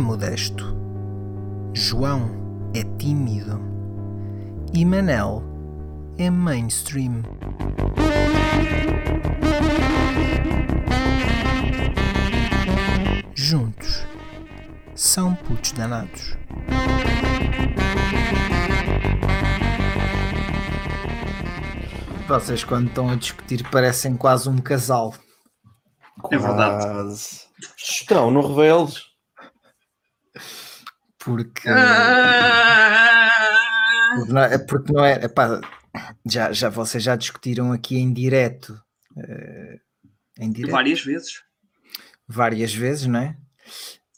é modesto. João é tímido. E Manel é mainstream. Juntos são putos danados. Vocês, quando estão a discutir, parecem quase um casal. É verdade. Quase. Estão, não reveles. Porque. Ah! Porque não é, porque não é epá, já, já vocês já discutiram aqui em direto, eh, em direto Várias vezes. várias vezes, não é?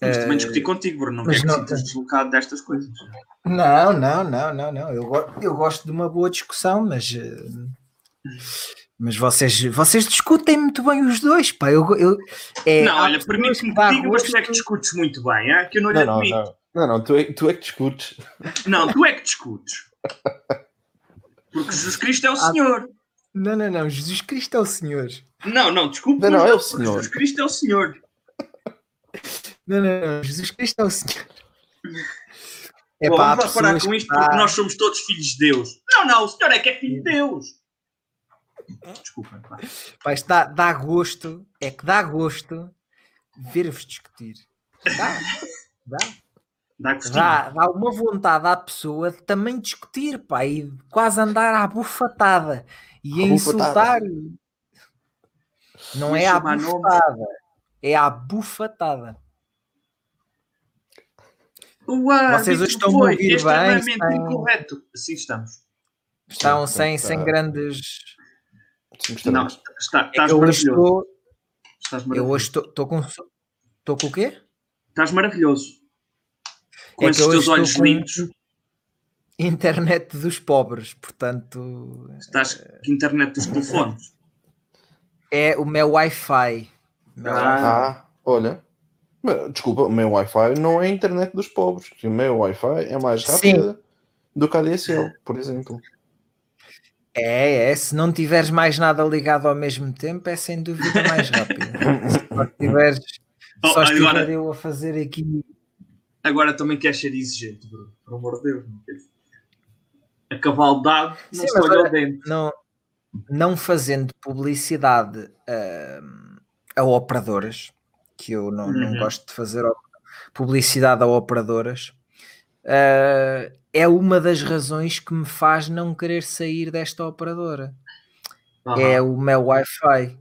Mas também Eh, discutir contigo, Bruno. Não mas quer que sintas deslocado destas coisas. Não, não, não, não, não. Eu, eu gosto de uma boa discussão, mas eh, mas vocês, vocês discutem muito bem os dois, pá. Eu, eu, é, não, olha, permite-me que diga, mas tu é que discutes muito bem, é? que eu não lhe não, admito. não. Não, não, tu é, tu é que discutes. Não, tu é que discutes. Porque Jesus Cristo é o Ah. Senhor. Não, não, não. Jesus Cristo é o Senhor. Não, não, desculpa. Não, não, é o Senhor. Jesus Cristo é o Senhor. Não, não, não. Jesus Cristo é o Senhor. É Bom, pá, vamos lá parar com isto que- porque ah, nós somos todos filhos de Deus. Não, não, o Senhor é que é filho de Deus. Desculpa. pá. Pá, isto dá, dá gosto, é que dá gosto ver-vos discutir. Dá, dá, Dá dá, dá uma vontade à pessoa de também discutir, pá, e quase andar à bufatada e a insultar. Não é à bufatada, é à bufatada. O árbitro Vocês hoje estão a ouvir bem, extremamente estão- incorreto. Assim estamos. Estão Sim, sem, tá. sem grandes. Sim, Não, está, É estás que eu hoje maravilhoso. estou. Estás Eu maravilhoso. hoje estou estou com. Estou com o quê? Estás maravilhoso. Com É esses eu teus olhos lindos. Internet dos pobres, portanto. Estás com internet dos telefones. É o meu Wi-Fi. Meu Ah. Ah, olha. Desculpa, o meu Wi-Fi não é a internet dos pobres. O meu Wi-Fi é mais Sim. rápida do que a DSL, por exemplo. É, é. Se não tiveres mais nada ligado ao mesmo tempo, é sem dúvida mais rápido. Se tiveres. Oh, só estiver agora- eu a fazer aqui. Agora também queres ser exigente, Bruno. Por amor de Deus. Não queres. A cavaldade não se olha dente. Não, não fazendo publicidade ahm, a operadoras, que eu não, não Uhum. gosto de fazer publicidade a operadoras, ah, é uma das razões que me faz não querer sair desta operadora. Aham. É o meu Wi-Fi.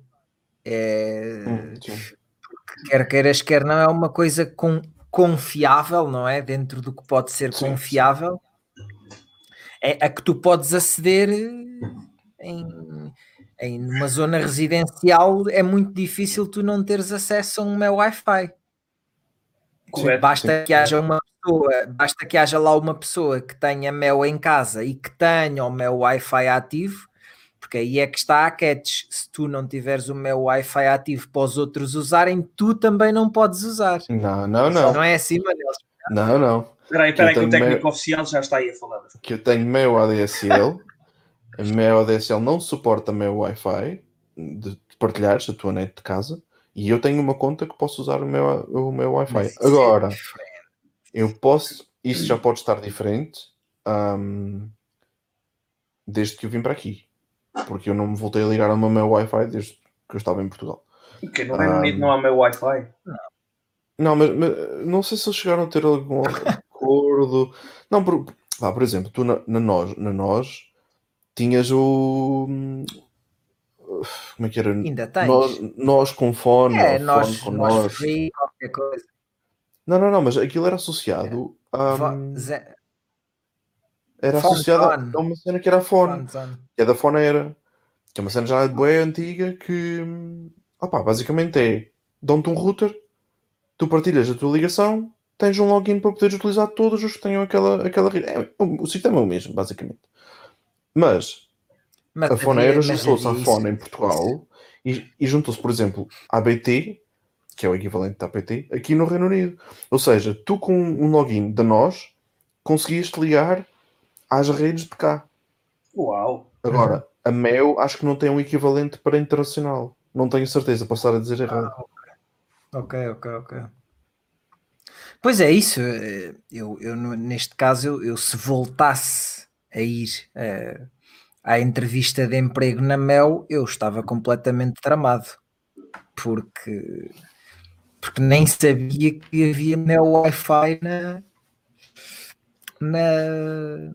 É, Hum, sim. quer queiras, quer não, é uma coisa com, confiável, não é? Dentro do que pode ser Sim, confiável, é a que tu podes aceder em, em uma zona residencial. É muito difícil tu não teres acesso a um meu Wi-Fi. Correto. Basta que haja uma pessoa, basta que haja lá uma pessoa que tenha Mel em casa e que tenha o meu Wi-Fi ativo, porque aí é que está a catch. Se tu não tiveres o meu Wi-Fi ativo para os outros usarem, tu também não podes usar. Não, não, não. Não é assim, Manel? Não, não. Espera aí, espera aí, que o técnico oficial já está aí a falar. Que eu tenho meu ADSL. Meu ADSL não suporta meu Wi-Fi de partilhares a tua net de casa. E eu tenho uma conta que posso usar o meu, o meu Wi-Fi. É Agora, eu posso. Isso já pode estar diferente. ahm, desde que eu vim para aqui. Porque eu não me voltei a ligar ao meu Wi-Fi desde que eu estava em Portugal. Que no Reino Unido não há meu Wi-Fi. Não, mas, mas não sei se eles chegaram a ter algum acordo. Não, por, vá, por exemplo, tu na, na nós, na nós tinhas o. Como é que era? Ainda tens. Nós, nós com fone, é, nós, fone com nós, nós. free, qualquer coisa. Não, não, não, mas aquilo era associado. a Vo- Ze- era Phone associado a- uma cena que era a fone. Que é da fone era. Que é uma cena já boa antiga que. opá, basicamente é. Dão-te um router, tu partilhas a tua ligação, tens um login para poderes utilizar todos os que tenham aquela, aquela rede. É, o, o sistema é o mesmo, basicamente. Mas Mas a Foneira mas juntou-se à Fone em Portugal e, e juntou-se, por exemplo, à BT, que é o equivalente da PT, aqui no Reino Unido. Ou seja, tu com um login da nós conseguias te ligar às redes de cá. Uau. Agora, a Mel acho que não tem um equivalente para internacional. Não tenho certeza, posso estar a dizer errado. Ok, ok, ok. Pois é, isso. eh, Eu, eu neste caso, eu, eu se voltasse a ir eh, à entrevista de emprego na Mel, eu estava completamente tramado. Porque, porque nem sabia que havia Mel Wi-Fi na, na,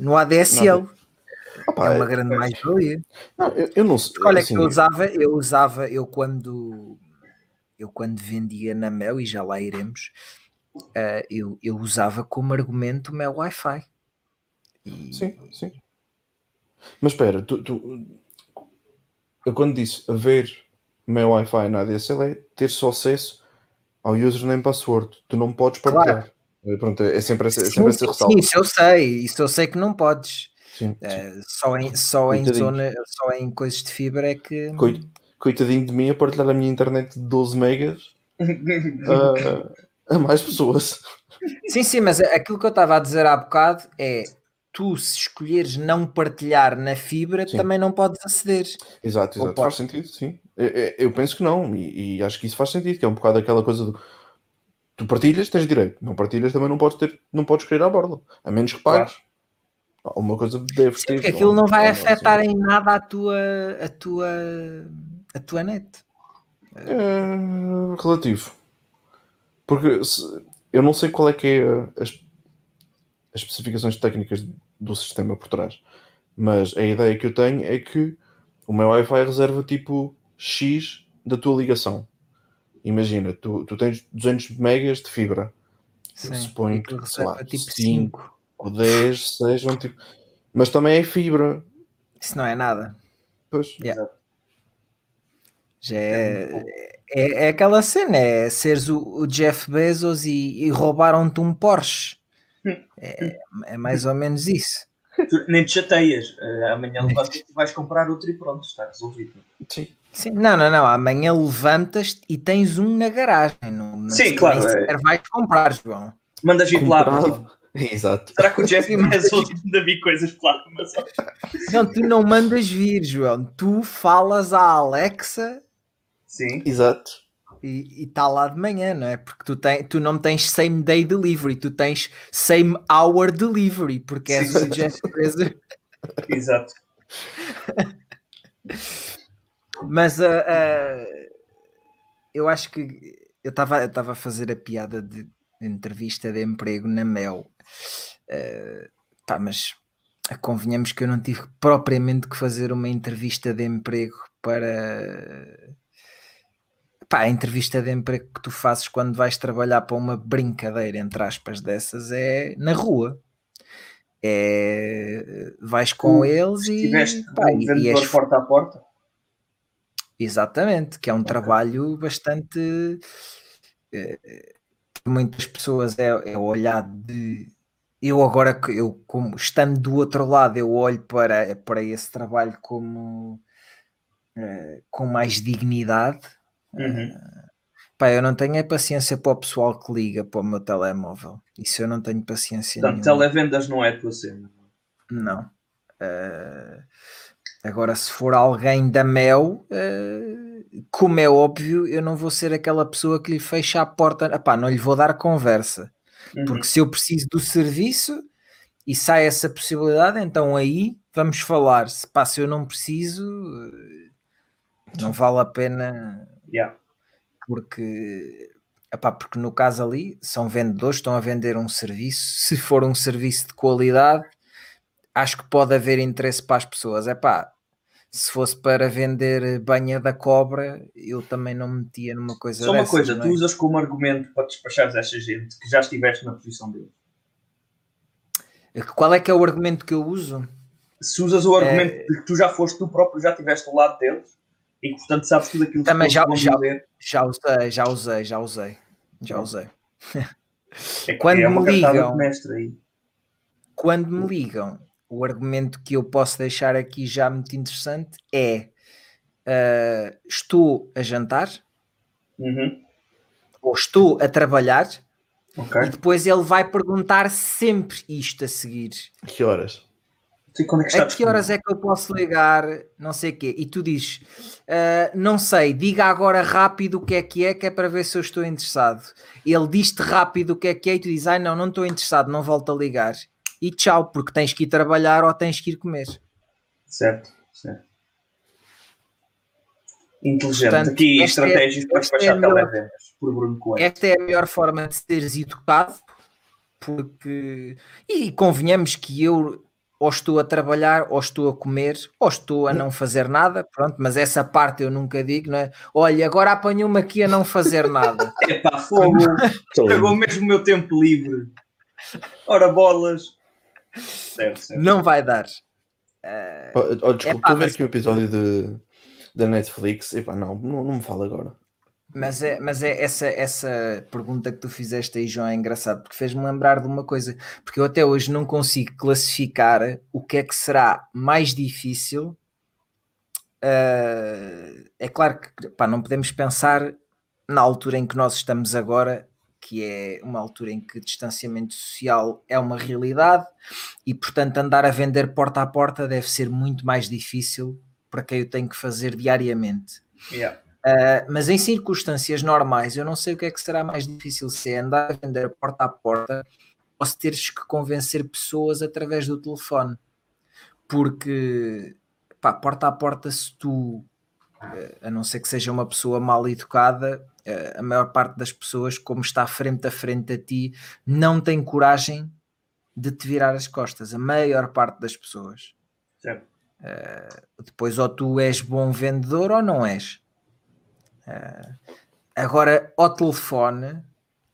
no ADSL. Opa, É uma é- grande mais-valia. não, eu, eu não sei. Olha, assim, que eu usava, eu usava, eu quando eu quando vendia na Mel, e já lá iremos, eh, eu, eu usava como argumento o meu Wi-Fi. E- Sim, sim. Mas espera, tu, tu- eu quando disse haver meu Wi-Fi na ADSL é ter só acesso ao username password. Tu não podes partilhar. É, Pronto, é sempre essa, é Sim, sempre essa sim, ressalva. sim, isso eu sei, isso eu sei que não podes. Sim, sim. Eh, só em, só, em zona, só em coisas de fibra é que. Coi- Coitadinho de mim a partilhar a minha internet de 12 megas a, a mais pessoas. Sim, sim, mas aquilo que eu estava a dizer há bocado é tu, se escolheres não partilhar na fibra, Sim. também não podes aceder. Exato, exato. Faz sentido, sim. Eu, eu- eu penso que não, e, e acho que isso faz sentido, que é um bocado aquela coisa do tu partilhas, tens direito, não partilhas também não podes ter, não podes querer à borda, a menos que pagues. Alguma coisa deves Sim, ter. porque aquilo não vai ou- afetar assim. em nada a tua, a tua, a tua net. É relativo. Porque se- eu não sei qual é que é as, as especificações técnicas do sistema por trás, mas a ideia que eu tenho é que o meu Wi-Fi reserva tipo X da tua ligação. Imagina, tu, tu tens 200 megas de fibra, Sim. suponho que, sei lá, tipo cinco. 5. ou 10 sejam tipo. Mas também é fibra. Isso não é nada. Pois. Yeah. Já é, é, é aquela cena, é seres o, o Jeff Bezos e, e roubaram-te um Porsche. É, é mais ou menos isso. Tu nem te chateias. Eh, amanhã vais comprar outro e pronto, está resolvido. Sim. Sim, não, não, não. Amanhã levantas e tens um na garagem. Não, Sim, claro, vais comprar, João. Mandas vir lá. Comprado. Exato. Será que o Jeff Bezos ainda vi coisas pela Amazon? Não, tu não mandas vir, João. Tu falas à Alexa Sim. Exato. e está lá de manhã, não é? Porque tu, tem, tu não tens same day delivery, tu tens same hour delivery, porque és Sim. o Jeff Bezos. Exato. Mas ah, ah, eu acho que eu estava a fazer a piada de entrevista de emprego na Mel. Ah, pá, mas convenhamos que eu não tive propriamente que fazer uma entrevista de emprego para. Pá, a entrevista de emprego que tu fazes quando vais trabalhar para uma brincadeira, entre aspas, dessas, é na rua. É, vais com Tu eles e, pá, e- e és porta a porta? Exatamente, que é um trabalho bastante. eh, eh, muitas pessoas é, é olhado de. Eu agora, que eu, como estando do outro lado, eu olho para, para esse trabalho como eh, com mais dignidade. Uhum. Pá, eu não tenho a paciência para o pessoal que liga para o meu telemóvel. Isso eu não tenho paciência Portanto, nenhuma. televendas não é a tua cena. Não. Eh, agora, se for alguém da Mel, eh, como é óbvio, eu não vou ser aquela pessoa que lhe fecha a porta. Epá, não lhe vou dar conversa. Uhum. Porque se eu preciso do serviço e sai essa possibilidade, então aí vamos falar. Se pá, se eu não preciso, eh, não vale a pena Yeah. porque, epá, porque no caso ali são vendedores, estão a vender um serviço. Se for um serviço de qualidade, acho que pode haver interesse para as pessoas. Epá, se fosse para vender banha da cobra, eu também não me metia numa coisa Só uma dessas, coisa, não tu é? usas como argumento para despachares esta gente que já estiveste na posição deles. Qual é que é o argumento que eu uso? Se usas o argumento de que tu já foste tu próprio, já estiveste do lado deles e que portanto sabes tudo aquilo Também que já- já- Já usei, já usei, já usei, já usei. é quando é me ligam- de mestre aí. Quando me ligam, o argumento que eu posso deixar aqui já muito interessante é ah, estou a jantar Uhum. ou estou a trabalhar Ok. e depois ele vai perguntar sempre isto a seguir. Que horas? É A que horas é que eu posso ligar? Não sei o quê. E tu dizes, "Ah, não sei, diga agora rápido o que é que é, que é para ver se eu estou interessado. Ele diz-te rápido o que é que é e tu dizes, ai não, não estou interessado, não volto a ligar. E tchau, porque tens que ir trabalhar ou tens que ir comer. Certo, certo. Inteligente. Portanto, Aqui esta é- estratégias para é despachar a melhor- televendas por Bruno Coelho. Esta é a melhor forma de seres educado, porque. E convenhamos que eu ou estou a trabalhar, ou estou a comer, ou estou a não fazer nada, pronto, mas essa parte eu nunca digo, não é? Olha, agora apanhou-me aqui a não fazer nada. Epá, fogo! Pegou mesmo o meu tempo livre. Ora, bolas. Certo, certo. Não vai dar. Oh, oh, desculpa, Epá, estou a ver mas- aqui o episódio de, da Netflix. Epá, não, não, não me fala agora. Mas é, mas é essa, essa pergunta que tu fizeste aí, João, é engraçado, porque fez-me lembrar de uma coisa, porque eu até hoje não consigo classificar o que é que será mais difícil. Ah, é claro que pá, não podemos pensar na altura em que nós estamos agora, que é uma altura em que distanciamento social é uma realidade e, portanto, andar a vender porta a porta deve ser muito mais difícil para quem eu tenho que fazer diariamente. Yeah. Uh, mas em circunstâncias normais, eu não sei o que é que será mais difícil se é andar a vender porta a porta ou se teres que convencer pessoas através do telefone. Porque, pá, porta a porta, se tu, uh, a não ser que seja uma pessoa mal educada, a maior parte das pessoas, como está frente a frente a ti, não tem coragem de te virar as costas. A maior parte das pessoas. Certo. Depois, ou tu és bom vendedor ou não és. Uh, agora, ao telefone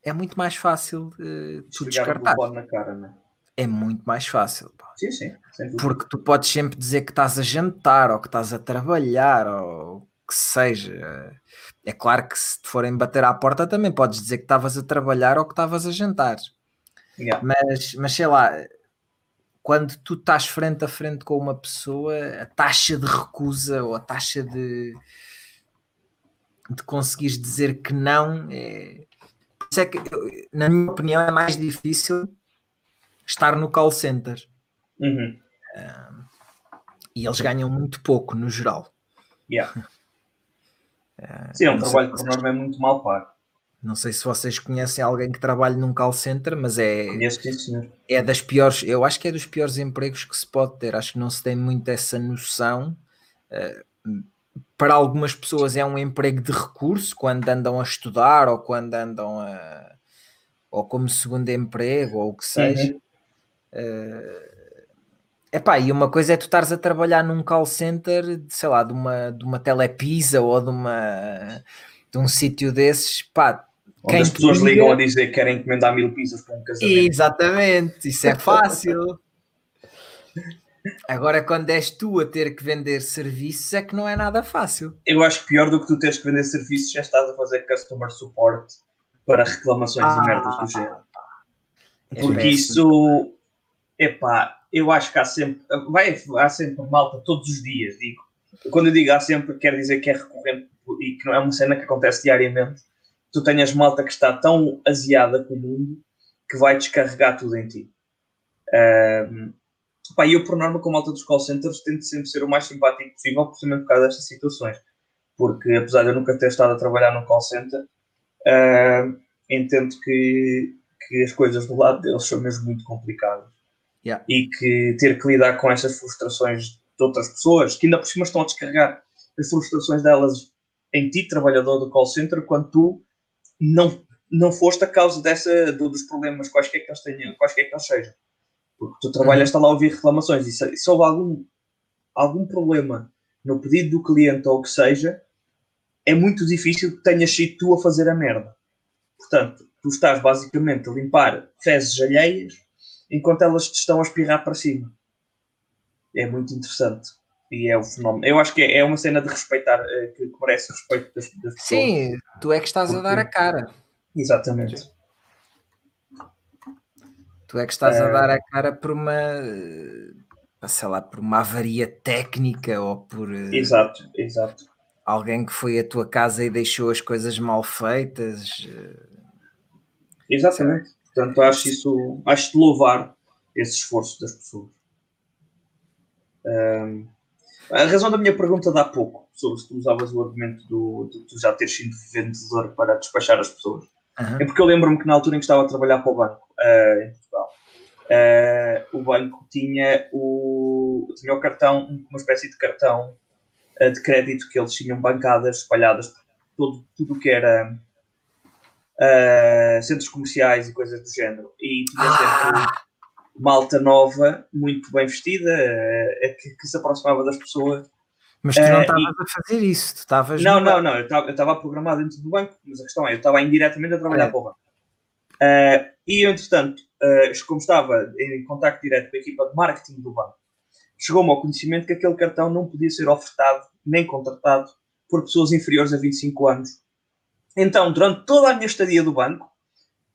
é muito mais fácil uh, tu descartar. cara, né? É muito mais fácil. Sim, sim. Porque tu podes sempre dizer que estás a jantar ou que estás a trabalhar ou que seja. É claro que se te forem bater à porta também podes dizer que estavas a trabalhar ou que estavas a jantar. Yeah. Mas, mas sei lá, quando tu estás frente a frente com uma pessoa, a taxa de recusa ou a taxa de, de conseguires dizer que não é. Isso é que, na minha opinião, é mais difícil estar no call center Uhum. e eles ganham muito pouco no geral. Yeah. Sim, é um trabalho que por norma é muito mal pago. Não sei se vocês conhecem alguém que trabalha num call center, mas é, Conheço sim, senhor. é das piores, eu acho que é dos piores empregos que se pode ter. Acho que não se tem muito essa noção. Eh, para algumas pessoas é um emprego de recurso quando andam a estudar ou quando andam a ou como segundo emprego ou o que seja. Uhum. Epá, e uma coisa é tu estares a trabalhar num call center, sei lá, de uma, de uma telepisa ou de uma de um sítio desses, pá, Onde Quem as pessoas liga- ligam a dizer que querem encomendar mil pizzas para um casamento. Exatamente, isso é fácil. Agora, quando és tu a ter que vender serviços, é que não é nada fácil. Eu acho que pior do que tu teres que vender serviços, já estás a fazer customer support para reclamações Ah, e merdas do género. É Porque péssimo. isso, epá, eu acho que há sempre, vai, há sempre malta todos os dias, digo. Quando eu digo há sempre, quer dizer que é recorrente e que não é uma cena que acontece diariamente. Tu tenhas malta que está tão aziada com o mundo que vai descarregar tudo em ti. Ahm, pá, eu, por norma, com malta dos call centers, tento sempre ser o mais simpático possível, precisamente por causa destas situações. Porque, apesar de eu nunca ter estado a trabalhar num call center, entendo que, que as coisas do lado deles são mesmo muito complicadas. Yeah. E que ter que lidar com estas frustrações de outras pessoas, que ainda por cima estão a descarregar as frustrações delas em ti, trabalhador do call center, quando tu não, não foste a causa dessa, do- dos problemas, quaisquer que eles tenham, quaisquer que eles sejam. Porque tu trabalhas, está lá a ouvir reclamações e se, se houve algum, algum problema no pedido do cliente ou o que seja, é muito difícil que tenhas sido tu a fazer a merda. Portanto, tu estás basicamente a limpar fezes alheias enquanto elas te estão a espirrar para cima. É muito interessante. E é o fenómeno. Eu acho que é, é uma cena de respeitar, eh, que, merece o respeito das, das pessoas. Sim, tu é que estás a dar a cara. Exatamente. Tu é que estás a É. dar a cara por uma, eh, sei lá, por uma avaria técnica ou por eh, Exato, exato. alguém que foi à tua casa e deixou as coisas mal feitas. eh, Exatamente. Portanto, acho isso, acho de louvar esse esforço das pessoas. Um, a razão da minha pergunta de há pouco, sobre se tu usavas o argumento do, de tu já teres sido vendedor para despachar as pessoas, Aham. é porque eu lembro-me que na altura em que estava a trabalhar para o banco, eh, em Portugal, eh, o banco tinha o, tinha o cartão, uma espécie de cartão eh, de crédito que eles tinham bancadas espalhadas por todo, tudo o que era eh, centros comerciais e coisas do género. E tinha sempre malta nova, muito bem vestida, eh, que, que se aproximava das pessoas Mas tu não Eh, estavas a fazer isso, tu estavas. não, não, não. Eu estava- programado dentro do banco, mas a questão é, eu estava indiretamente a trabalhar É. para o banco. E eu, entretanto, como estava em contacto direto com a equipa de marketing do banco, chegou-me ao conhecimento que aquele cartão não podia ser ofertado nem contratado por pessoas inferiores a 25 anos. Então, durante toda a minha estadia do banco,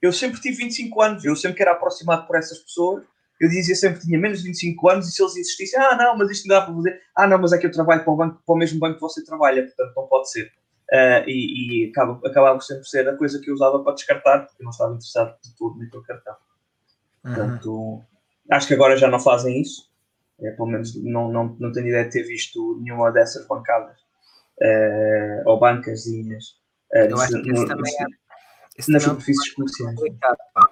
eu sempre tive 25 anos, eu sempre que era aproximado por essas pessoas, eu dizia sempre que tinha menos de 25 anos e se eles insistissem, ah, não, mas isto não dá para fazer, ah, não, mas é que eu trabalho para o, banco, para o mesmo banco que você trabalha, portanto não pode ser. Ah, e e acaba, acabava sempre por ser a coisa que eu usava para descartar, porque eu não estava interessado de tudo naquele cartão. Portanto, acho que agora já não fazem isso. É, pelo menos não, não, não tenho ideia de ter visto nenhuma dessas bancadas eh, ou bancazinhas eh, Eu acho que esse no- também é. Esse nas também é superfícies comerciais. complicado, pá.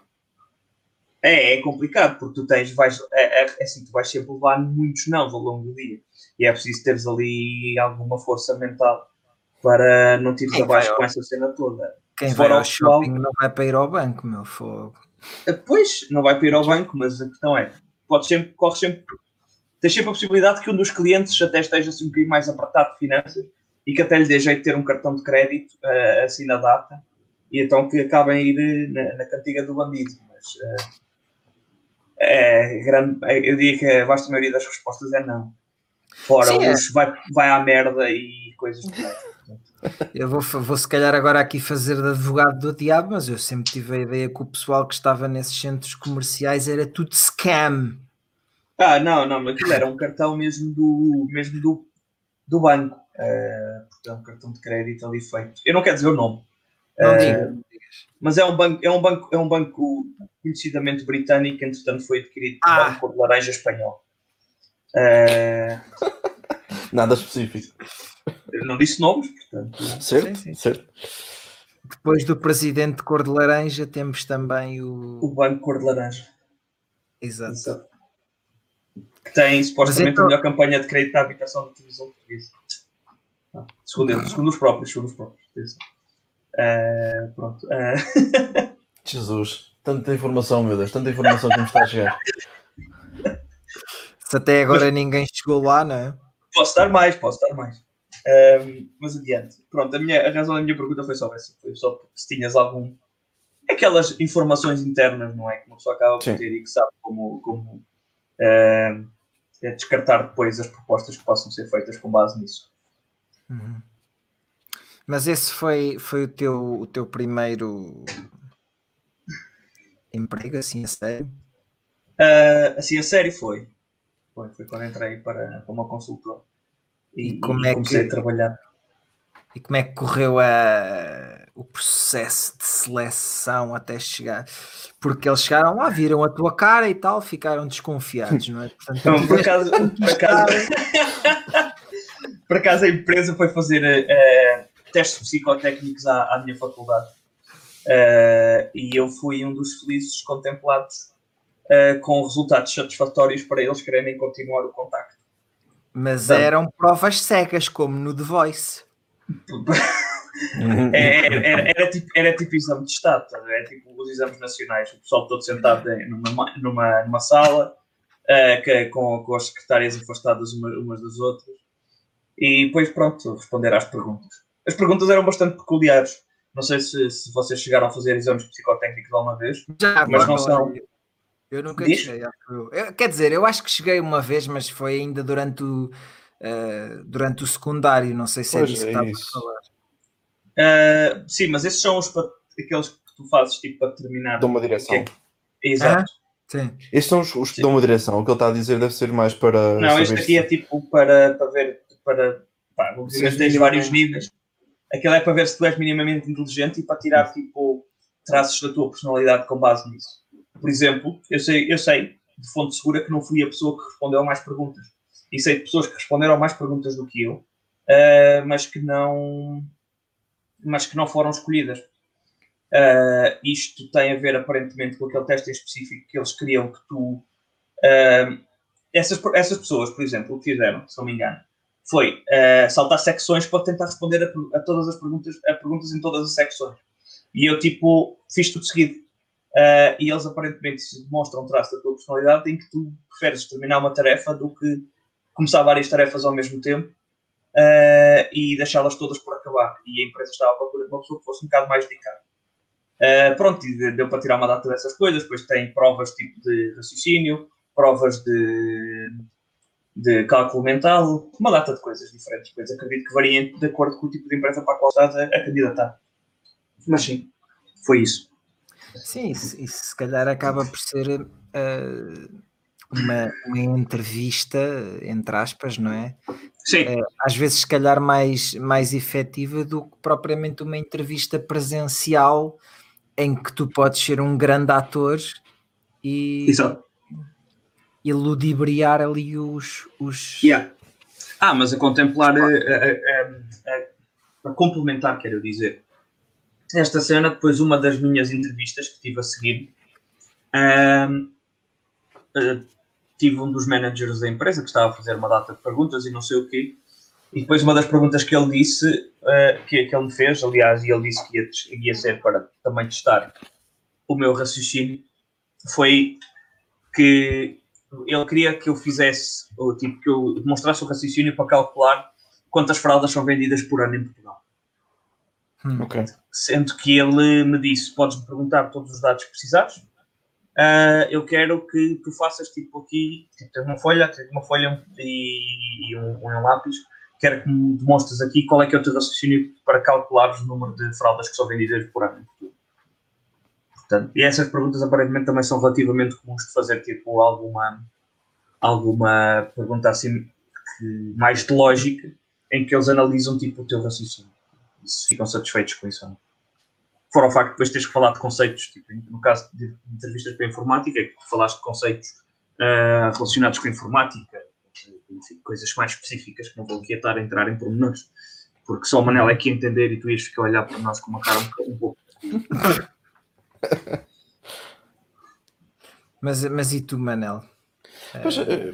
É, é complicado, porque tu tens, vais, é, é, é assim, tu vais sempre levar muitos não ao longo do dia. E é preciso teres ali alguma força mental para não te abaixo com essa cena toda. Quem Se vai ao shopping não vai para ir ao banco, meu fogo. Eh, Pois, não vai para ir ao banco, mas a questão é, podes sempre, corres sempre, tens sempre a possibilidade que um dos clientes até esteja assim um bocadinho mais apertado de finanças e que até lhe dê jeito de ter um cartão de crédito eh, assim na data e então que acabem a ir eh, na, na cantiga do bandido. Mas eh, é grande, é- eu diria que a vasta maioria das respostas é não. Fora Sim, é. os vai, vai à merda e coisas do. Eu vou, vou se calhar agora aqui fazer de advogado do diabo, mas eu sempre tive a ideia que o pessoal que estava nesses centros comerciais era tudo scam. Ah, não, não, mas aquilo era um cartão mesmo do, mesmo do, do banco. Porque é um cartão de crédito ali feito. Eu não quero dizer o nome, Não diga. mas é um banco, é um banco, é um banco conhecidamente britânico, entretanto foi adquirido por Ah. um banco de laranja espanhol. Eh, Nada específico. eu não disse nomes, portanto. Certo? Sim, sim. Certo? Depois do presidente de cor de laranja, temos também O o. banco cor de laranja. Exato. Exato. Que tem supostamente então- a melhor campanha de crédito à habitação da televisão portuguesa. Segundo, eles, segundo os próprios, segundo os próprios. Eh, pronto. eh, Jesus. Tanta informação, meu Deus. Tanta informação que me está a chegar. Se até agora ninguém chegou lá, não é? Posso dar mais, posso dar mais. Ahm, mas adiante. Pronto, a, minha, a razão da minha pergunta foi só essa. Foi só porque se tinhas algum. Aquelas informações internas, não é? Que uma pessoa acaba por Sim. ter e que sabe como, como é descartar depois as propostas que possam ser feitas com base nisso. Uhum. Mas esse foi, foi o, teu, o teu primeiro emprego, assim, a sério? Ah, assim, a série foi. Foi, foi quando entrei para, para uma consultora. E, E como e é comecei que- a trabalhar. E como é que correu a, o processo de seleção até chegar? Porque eles chegaram lá, viram a tua cara e tal, ficaram desconfiados, não é? Portanto, Não, por acaso, por acaso, por acaso a empresa foi fazer eh, testes psicotécnicos à, à minha faculdade. Eh, e eu fui um dos felizes contemplados eh, com resultados satisfatórios para eles quererem continuar o contacto. Mas Não. eram provas cegas, como no The Voice. É, Era, era- era tipo, era tipo exame de Estado, estás a ver? é tipo os exames nacionais, o pessoal todo sentado numa, ma- numa, numa sala, eh, que, com, com as secretárias afastadas uma- umas das outras, e depois, pronto, responder às perguntas. As perguntas eram bastante peculiares. Não sei se, se vocês chegaram a fazer exames psicotécnicos alguma vez. Já, Mas não são. Eu nunca Diz? cheguei. eu. Quer dizer, eu acho que cheguei uma vez, mas foi ainda durante o, eh, durante o secundário. Não sei se é Pois disso é que estava isso. a falar. Eh, sim, mas esses são os aqueles que tu fazes tipo para terminar. Dão uma direção. Exato. Sim. Estes são os, os que dão uma direção. O que ele está a dizer deve ser mais para. Não, este aqui é tipo para, para ver, para, pá, vou dizer, tens vários níveis. Aquele é para ver se tu és minimamente inteligente e para tirar tipo traços da tua personalidade com base nisso. Por exemplo, eu sei, eu sei de fonte segura que não fui a pessoa que respondeu a mais perguntas. e sei de pessoas que responderam mais perguntas do que eu, uh, mas que não mas que não foram escolhidas. Uh, isto tem a ver aparentemente com aquele teste em específico que eles queriam que tu uh, essas, essas pessoas, por exemplo, o que fizeram, se não me engano, foi saltar secções para tentar responder a, a, todas as perguntas, a perguntas em todas as secções. E eu, tipo, fiz tudo seguido. Uh, e eles aparentemente demonstram um traço da tua personalidade em que tu preferes terminar uma tarefa do que começar várias tarefas ao mesmo tempo uh, e deixá-las todas por acabar. E a empresa estava à procura de uma pessoa que fosse um bocado mais dedicada. Uh, pronto, e deu para tirar uma data dessas coisas. Depois tem provas tipo de raciocínio, provas de, de cálculo mental, uma data de coisas diferentes. Depois acredito que variem de acordo com o tipo de empresa para a qual estás a, a candidatar. Mas sim, foi isso. Sim, isso, isso se calhar acaba por ser uh, uma, uma, entrevista, entre aspas, não é? Sim. Uh, às vezes, se calhar, mais, mais efetiva do que propriamente uma entrevista presencial em que tu podes ser um grande ator e, Exato. E ludibriar ali os. os... Yeah. Ah, mas a contemplar, a, a, a, a complementar, quero dizer, esta cena, depois uma das minhas entrevistas que tive a seguir, um, uh, eh, tive um dos managers da empresa que estava a fazer uma data de perguntas e não sei o quê, e depois uma das perguntas que ele disse, uh, que, que ele me fez, aliás, e ele disse que ia, ia ser para também testar o meu raciocínio, foi que ele queria que eu fizesse, ou tipo, que eu demonstrasse o raciocínio para calcular quantas fraldas são vendidas por ano em Portugal. Hum. Okay. Sendo que ele me disse: podes me perguntar todos os dados que precisares. Uh, eu quero que tu faças tipo aqui, tipo, tens uma folha, tens uma folha e, e um, um, lápis. Quero que me demonstres aqui qual é que é o teu raciocínio para calcular o número de fraldas que são vendidas por ano. Portanto, e essas perguntas aparentemente também são relativamente comuns de fazer, tipo alguma, alguma pergunta assim que, mais de lógica, em que eles analisam tipo o teu raciocínio se ficam satisfeitos com isso. Fora o facto de depois teres que falar de conceitos, tipo, no caso de entrevistas para a informática, é que falaste de conceitos uh, relacionados com a informática, enfim, coisas mais específicas que não vou aqui estar a entrar em pormenores, porque só o Manel é que entender e tu ias ficar a olhar para nós com uma cara um, um pouco. Mas, mas e tu, Manel? Mas, eh,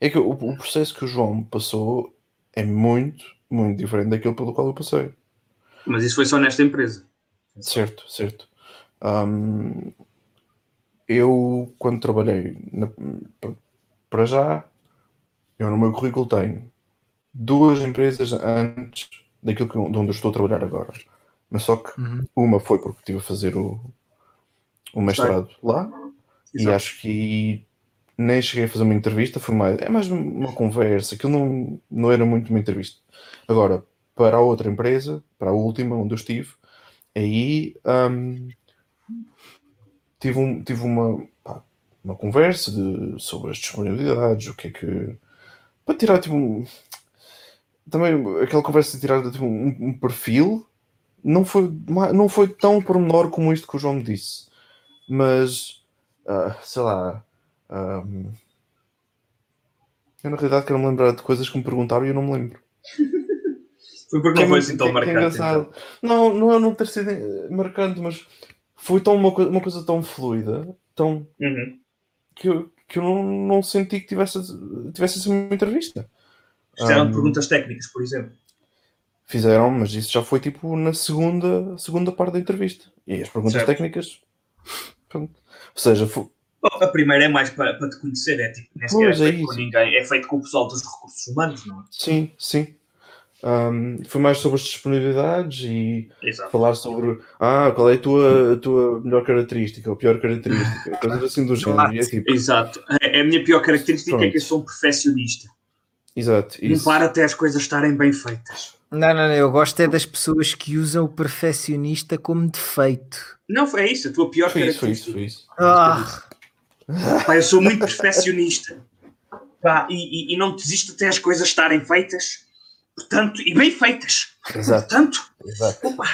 é que o, o processo que o João passou é muito muito diferente daquilo pelo qual eu passei. Mas isso foi só nesta empresa. Certo, certo. Um, eu, quando trabalhei na, para já, eu no meu currículo tenho duas empresas antes daquilo que, de onde eu estou a trabalhar agora. Mas só que uhum. uma foi porque estive a fazer o, o mestrado lá Exato. e acho que nem cheguei a fazer uma entrevista, foi mais, é mais uma conversa, aquilo não, não era muito uma entrevista. Agora, para a outra empresa, para a última onde eu estive, aí um, tive, um, tive uma, pá, uma conversa de, sobre as disponibilidades, o que é que. para tirar tipo um, também aquela conversa de tirar tipo, um, um, perfil não foi, não foi tão pormenor como isto que o João me disse, mas uh, sei lá. Um, eu na realidade quero me lembrar de coisas que me perguntaram e eu não me lembro. Foi porque que não foi assim tão que, marcante. então. Não, não é não ter sido marcante, mas foi tão uma, uma coisa tão fluida, tão uhum. que, eu, que eu não, não senti que tivesse, tivesse assim uma entrevista. Fizeram um, perguntas técnicas, por exemplo. Fizeram, mas isso já foi tipo na segunda, segunda parte da entrevista. E as perguntas certo. técnicas. Pronto. Ou seja, foi, a primeira é mais para, para te conhecer, é tipo, nem sequer é, é feito com ninguém, é feito com o pessoal dos recursos humanos, não é? Sim, sim. Um, foi mais sobre as disponibilidades e Exato. falar sobre ah, qual é a tua, a tua melhor característica ou pior característica, coisas assim do género. É tipo... Exato. É, a minha pior característica Pronto. é que eu sou um perfeccionista. Exato. Não para até as coisas estarem bem feitas. Não, não, não, eu gosto é das pessoas que usam o perfeccionista como defeito. Não, é isso, a tua pior foi característica. Isso, foi isso, foi isso. Ah. Pá, eu sou muito perfeccionista. Pá, e, e, e não desisto até as coisas estarem feitas portanto, e bem feitas. Exato. Portanto, Exato. Opa.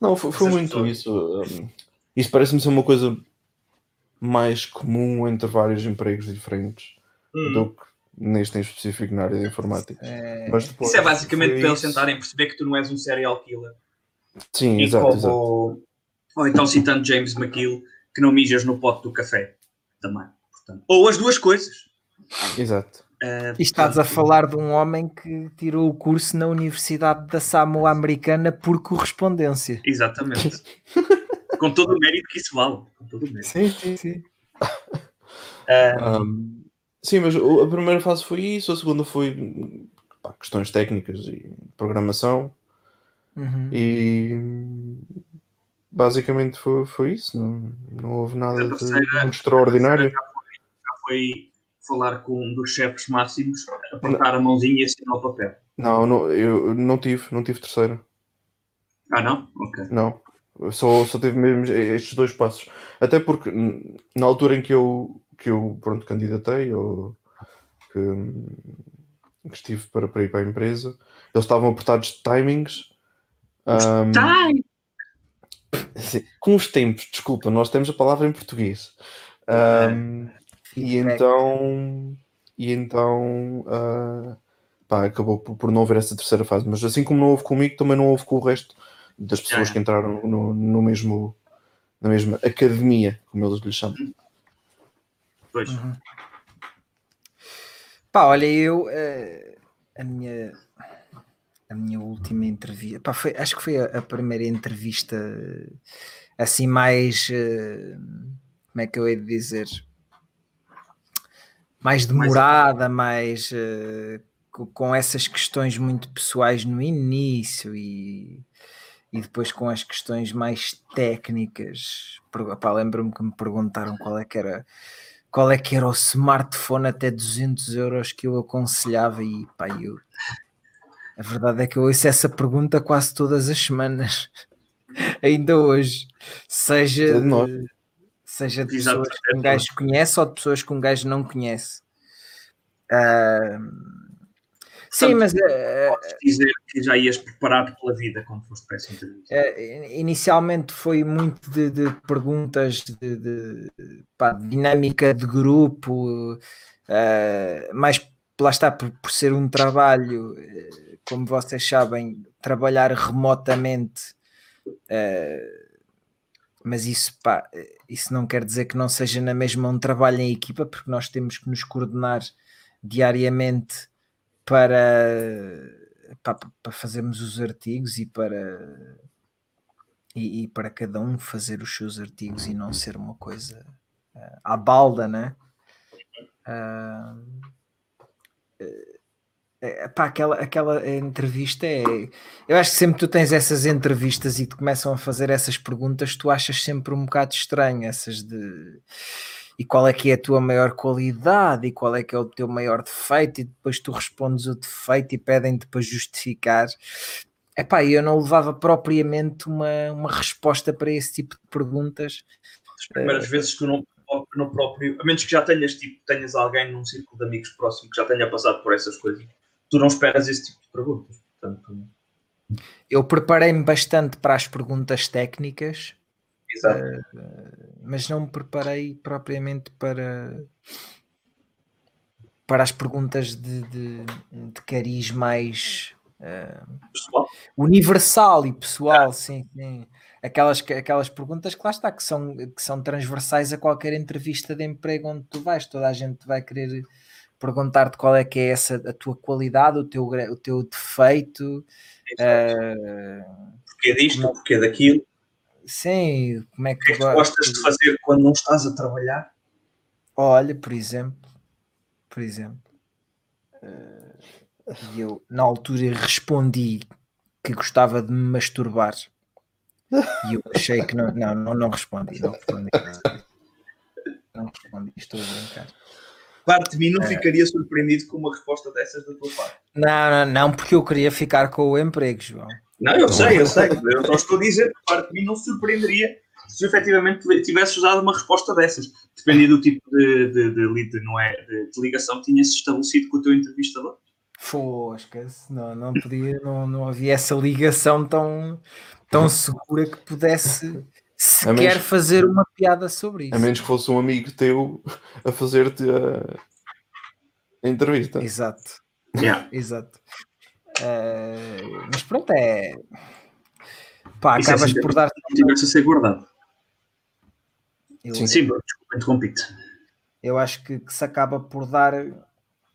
Não, foi, foi muito pessoas... isso. Um, isso parece-me ser uma coisa mais comum entre vários empregos diferentes hum. do, que, neste em específico na área de informática. É, Mas depois Isso é basicamente para eles tentarem perceber que tu não és um serial killer. Sim, E exato, como- exato. Ou então citando James McGill, que não mijas no pote do café. Também. Portanto, ou as duas coisas. Exato. Eh, e estás a falar de um homem que tirou o curso na Universidade da Samoa Americana por correspondência. Exatamente. Com todo o mérito que isso vale. Com todo o mérito. Sim, sim, sim. Eh, Um, sim, mas o- a primeira fase foi isso, a segunda foi pá, questões técnicas e programação Uhum. e basicamente foi, foi isso. Não, não houve nada de terceira- muito extraordinário. já foi falar com um dos chefes máximos, apertar a mãozinha e assinar o papel. Não, não, eu não tive, não tive terceira. Ah, não? Ok. Não. Só, só tive mesmo estes dois passos. Até porque na altura em que eu, que eu pronto, candidatei ou que, que estive para, para ir para a empresa, eles estavam apertados de timings. Ahm, Time! Com os tempos, desculpa, nós temos a palavra em português. Ahm, e Feedback. então, e então ah, pá, acabou por, por não haver essa terceira fase. Mas assim como não houve comigo, também não houve com o resto das pessoas Ah. que entraram no, no mesmo, na mesma academia, como eles lhe chamam. Pois. Uhum. Pá, olha, eu eh, a minha a minha última entrevista, pá, foi, acho que foi a, a primeira entrevista eh, assim mais eh, como é que eu hei de dizer mais demorada, mais co- com essas questões muito pessoais no início e, e depois com as questões mais técnicas. Lembro-me que me perguntaram qual é que era qual é que era o smartphone até 200 euros que eu aconselhava e pá, eu a verdade é que eu ouço essa pergunta quase todas as semanas ainda hoje. Seja de seja de pessoas é que um gajo conhece ou de pessoas que um gajo não conhece. Ah, sim, Portanto, mas ah, Podes dizer que já ias preparado pela vida quando foste para essa entrevista. Eh, inicialmente foi muito de, de perguntas de, de- pá, dinâmica de grupo, eh, mas lá está por, por ser um trabalho, eh, como vocês sabem, trabalhar remotamente, eh, mas isso, pá, eh, isso não quer dizer que não seja na mesma um trabalho em equipa, porque nós temos que nos coordenar diariamente para, para, para fazermos os artigos e para e, e para cada um fazer os seus artigos e não ser uma coisa ah, à balda, né? É, pá, aquela, aquela entrevista é. Eu acho que sempre tu tens essas entrevistas e te começam a fazer essas perguntas, tu achas sempre um bocado estranho essas de e qual é que é a tua maior qualidade e qual é que é o teu maior defeito e depois tu respondes o defeito e pedem-te para justificar. Epá, eu não levava propriamente uma, uma resposta para esse tipo de perguntas. As primeiras vezes que não no próprio, a menos que já tenhas, tipo, tenhas alguém num círculo de amigos próximo que já tenha passado por essas coisas, tu não esperas esse tipo de perguntas. Portanto, Eu preparei-me bastante para as perguntas técnicas, exato. mas não me preparei propriamente para para as perguntas de, de, de cariz mais eh, Pessoal, universal e pessoal, sim, sim. Aquelas, que- aquelas perguntas que lá está, que são, que são transversais a qualquer entrevista de emprego onde tu vais, toda a gente vai querer perguntar-te qual é que é essa a tua qualidade, o teu, o teu defeito, exato. eh, porquê disto, porquê daquilo, sim, como é o que que é que gostas de fazer quando não estás a trabalhar. Olha, por exemplo, por exemplo, eh, e eu na altura respondi que gostava de me masturbar e eu achei que não, não, não, não respondi, não respondi, não respondi, estou a brincar. Parte de mim É. não ficaria surpreendido com uma resposta dessas da tua parte. Não, não, não, porque eu queria ficar com o emprego, João. Não, eu sei, eu sei. Eu só estou a dizer que parte de mim não surpreenderia se efetivamente tivesses dado uma resposta dessas. Dependia do tipo de, de, de, lead, não é, de, de ligação que tinhas estabelecido com o teu entrevistador. Fosca-se, não, não podia, não, não havia essa ligação tão, tão segura que pudesse sequer menos- fazer uma piada sobre isso. A menos que fosse um amigo teu a fazer-te a, a entrevista. Exato, Yeah. exato. Eh, mas pronto, é. Pá, Isso é acabas sempre- por dar. Não tivesse a ser guardado. Eu, Sim, bro, desculpa, interrompi-te. eu acho que, que se acaba por dar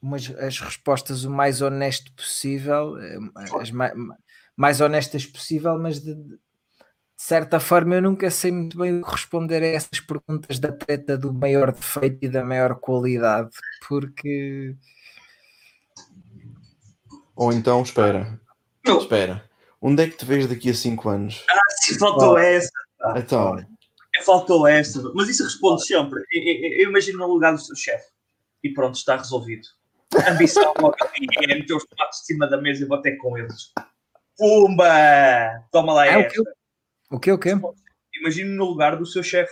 umas, as respostas o mais honesto possível, eh, as mais, mais honestas possível, mas de, de certa forma eu nunca sei muito bem o que responder a essas perguntas da treta do maior defeito e da maior qualidade, porque Ou então, espera, Não. espera. Onde é que te vês daqui a 5 anos? Se faltou essa, Então, faltou essa. Mas isso responde sempre. Eu, eu- eu imagino no lugar do seu chefe. E pronto, está resolvido. Ambição logo ali, é meter os tomates de cima da mesa e bater com eles. Pumba! Toma lá É essa. o que o que? Imagino no lugar do seu chefe.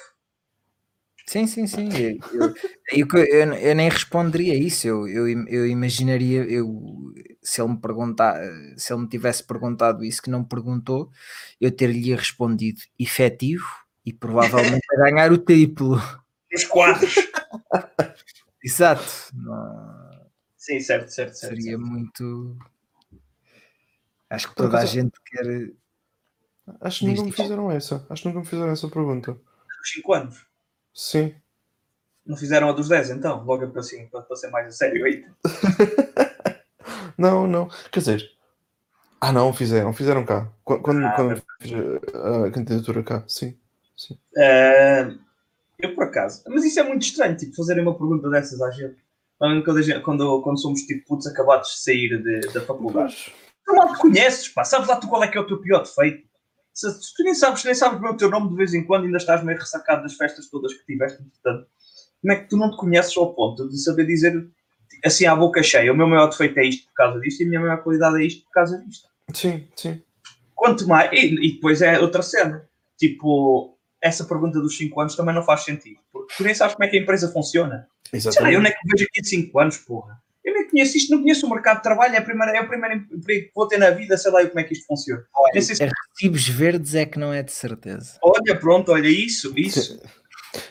Sim, sim, sim. Eu, eu, eu, eu- nem responderia isso. Eu, eu, eu imaginaria, eu, se ele me perguntar, se ele me tivesse perguntado isso que não perguntou, eu ter-lhe respondido efetivo e provavelmente a ganhar o triplo. Nos quadros. Exato. Não- Sim, certo, certo, certo. seria certo. muito. Acho que toda a gente quer. acho que nunca me fizeram essa. Acho que nunca me fizeram essa pergunta. Os 5 anos. Sim. Não fizeram a dos 10, então? Logo para assim, para ser mais a sério aí. Não, não. Quer dizer. Ah, não, fizeram. Fizeram cá. Qu- Quando, Ah, quando fiz a, candidatura cá. Sim. Ah, eu por acaso. Mas isso é muito estranho, tipo, fazerem uma pergunta dessas à gente. Quando, quando, quando somos tipo putos acabados de sair de- da faculdade. Mas, Tu mal te conheces, pá. Sabes lá tu qual é que é o teu pior defeito? Se, se tu nem sabes, nem sabes bem o teu nome de vez em quando, ainda estás meio ressacado das festas todas que tiveste, portanto, como é que tu não te conheces ao ponto de saber dizer assim à boca cheia, o meu maior defeito é isto por causa disto e a minha maior qualidade é isto por causa disto? sim, sim. Quanto mais. E, e depois é outra cena. Tipo, essa pergunta dos 5 anos também não faz sentido. Porque tu nem sabes como é que a empresa funciona. Sei lá, Exatamente. eu onde é que vejo aqui de 5 anos, porra? Conheço isto, não conheço o mercado de trabalho, é, a primeira, é o primeiro emprego que vou ter na vida, sei lá como é que isto funciona. Olha, se- recibos verdes é que não é de certeza. Olha, pronto, olha isso, isso.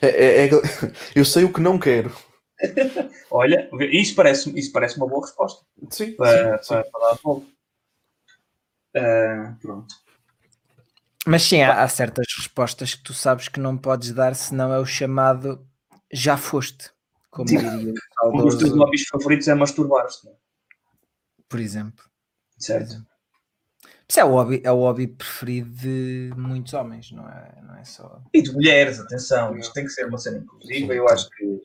É- é- é- eu sei o que não quero. Olha, isso parece, isso parece uma boa resposta Sim, para, sim, sim. para, para dar. Ah, pronto. Mas sim, há, há certas respostas que tu sabes que não podes dar, senão é o chamado já foste, como Sim. diria Um dos teus hobbies favoritos é masturbar-te, não é? por exemplo. certo? Isso é o, hobby, é o hobby preferido de muitos homens, não é, não é só. E de mulheres, atenção, isto tem que ser uma cena inclusiva, eu acho que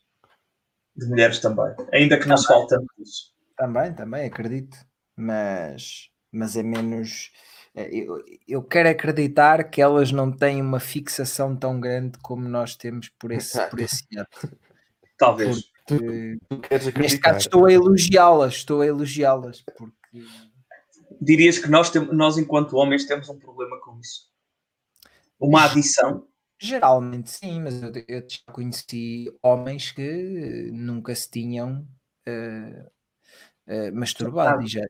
de mulheres também. Ainda que não se fale tanto disso. Também, também, acredito. Mas, mas é menos. eh, Eu, eu quero acreditar que elas não têm uma fixação tão grande como nós temos por esse, por esse ato. Talvez. Porque, Tu queres neste acreditar. caso estou a elogiá-las, estou a elogiá-las, porque Dirias que nós, tem- nós, enquanto homens, temos um problema com isso. Uma adição. geralmente sim, mas eu, eu já conheci homens que nunca se tinham eh, eh, masturbado e já,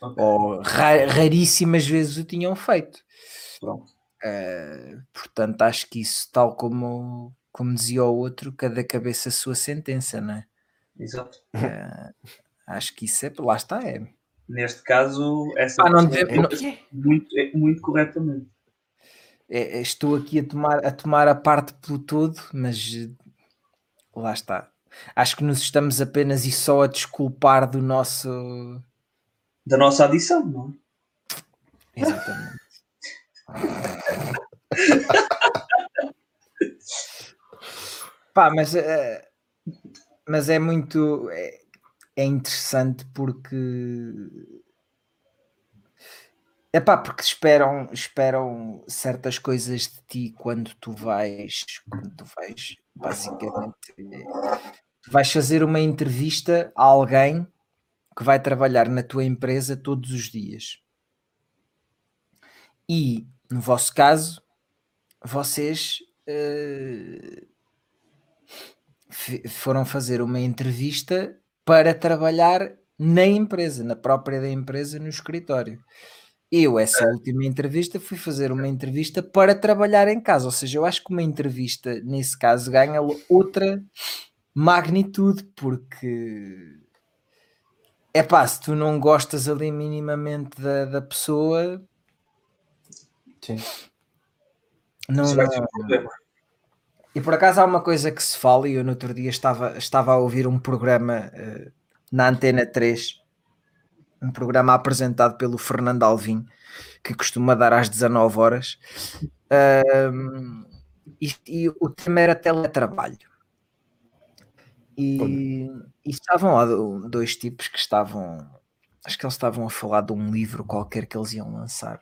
ou ra- raríssimas vezes o tinham feito. pronto. Uh, portanto, acho que isso, tal como, como dizia o outro, cada cabeça a sua sentença, não é? Exato. Uh, acho que isso é, lá está, é. Neste caso, essa Ah, não deve- é muito, é muito corretamente. é- é- estou aqui a tomar, a tomar a parte pelo todo, mas eh, lá está. Acho que nos estamos apenas e só a desculpar do nosso. Da nossa adição, não é? Exatamente. Pá, mas, eh, mas é muito. É, é interessante porque. É pá, porque esperam, esperam certas coisas de ti quando tu vais. Quando tu vais, basicamente. tu vais fazer uma entrevista a alguém que vai trabalhar na tua empresa todos os dias. E, no vosso caso, vocês fi- foram fazer uma entrevista para trabalhar na empresa, na própria da empresa, no escritório. Eu, essa última entrevista, fui fazer uma entrevista para trabalhar em casa. Ou seja, eu acho que uma entrevista, nesse caso, ganha outra magnitude, porque é pá, se tu não gostas ali minimamente da, da pessoa, Sim. não, não- problema. E por acaso há uma coisa que se fala, e eu no outro dia estava, estava a ouvir um programa eh, na Antena 3, um programa apresentado pelo Fernando Alvim, que costuma dar às 19 horas, Ahm, e, e o tema era teletrabalho. E, e estavam lá do- dois tipos que estavam, acho que eles estavam a falar de um livro qualquer que eles iam lançar.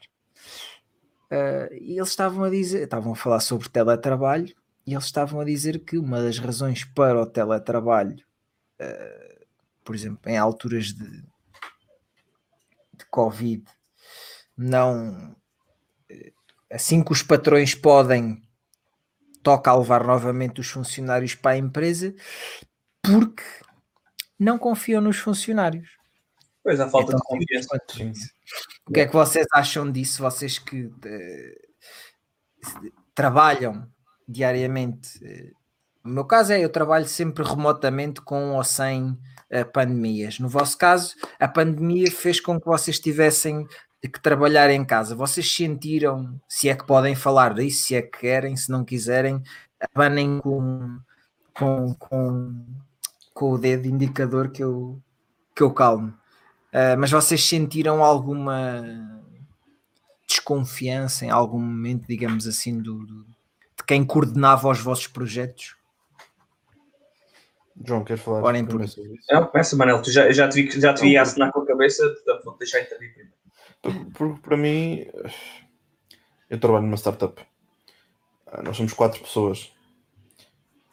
Ah, e eles estavam a dizer, estavam a falar sobre teletrabalho e eles estavam a dizer que uma das razões para o teletrabalho, eh, por exemplo, em alturas de, de Covid, não eh, assim que os patrões podem, toca a levar novamente os funcionários para a empresa, porque não confiam nos funcionários. Pois há falta Então, de confiança. Sim. O que é que vocês acham disso? Vocês que eh, trabalham diariamente. No meu caso é eu trabalho sempre remotamente com ou sem eh, pandemias. No vosso caso, a pandemia fez com que vocês tivessem que trabalhar em casa. Vocês sentiram, se é que podem falar disso, se é que querem, se não quiserem, abanem com, com, com, com o dedo indicador que eu, que eu calmo. Uh, mas vocês sentiram alguma desconfiança em algum momento, digamos assim, do, do- de quem coordenava os vossos projetos? João, queres falar Orem por isso? Não, começa, Manel. Tu já, já te vi, já te vi a assinar com a cabeça, portanto vou deixar intervir primeiro. Por- Porque para mim, eu trabalho numa startup. Ah, Nós somos quatro pessoas.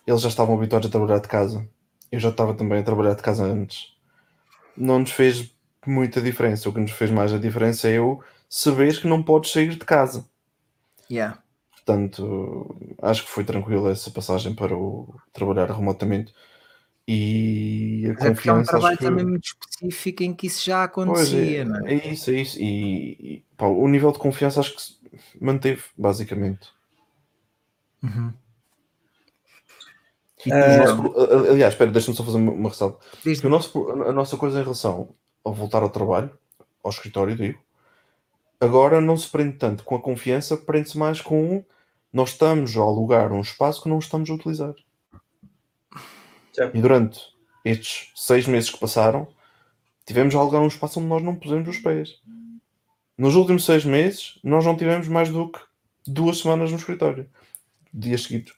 Eles já estavam habituados a trabalhar de casa. Eu já estava também a trabalhar de casa antes. Não nos fez muita diferença. O que nos fez mais a diferença é eu saber que não podes sair de casa. Yeah. Portanto, acho que foi tranquilo essa passagem para o trabalhar remotamente. E a Mas é porque é um confiança. trabalho que- também muito específico em que isso já Pois acontecia, é, não é? é isso, é isso. E, e, pá, o nível de confiança acho que se manteve, basicamente. Uhum. Nosso aliás, espera, deixa-me só fazer uma, ressalva. Diz- Que o nosso, pro- a nossa coisa em relação ao voltar ao trabalho, ao escritório, digo, agora não se prende tanto com a confiança, prende-se mais com nós estamos a alugar um espaço que não estamos a utilizar. Certo. E durante estes seis meses que passaram, tivemos a alugar um espaço onde nós não pusemos os pés. Nos últimos seis meses, nós não tivemos mais do que duas semanas no escritório, dias seguidos.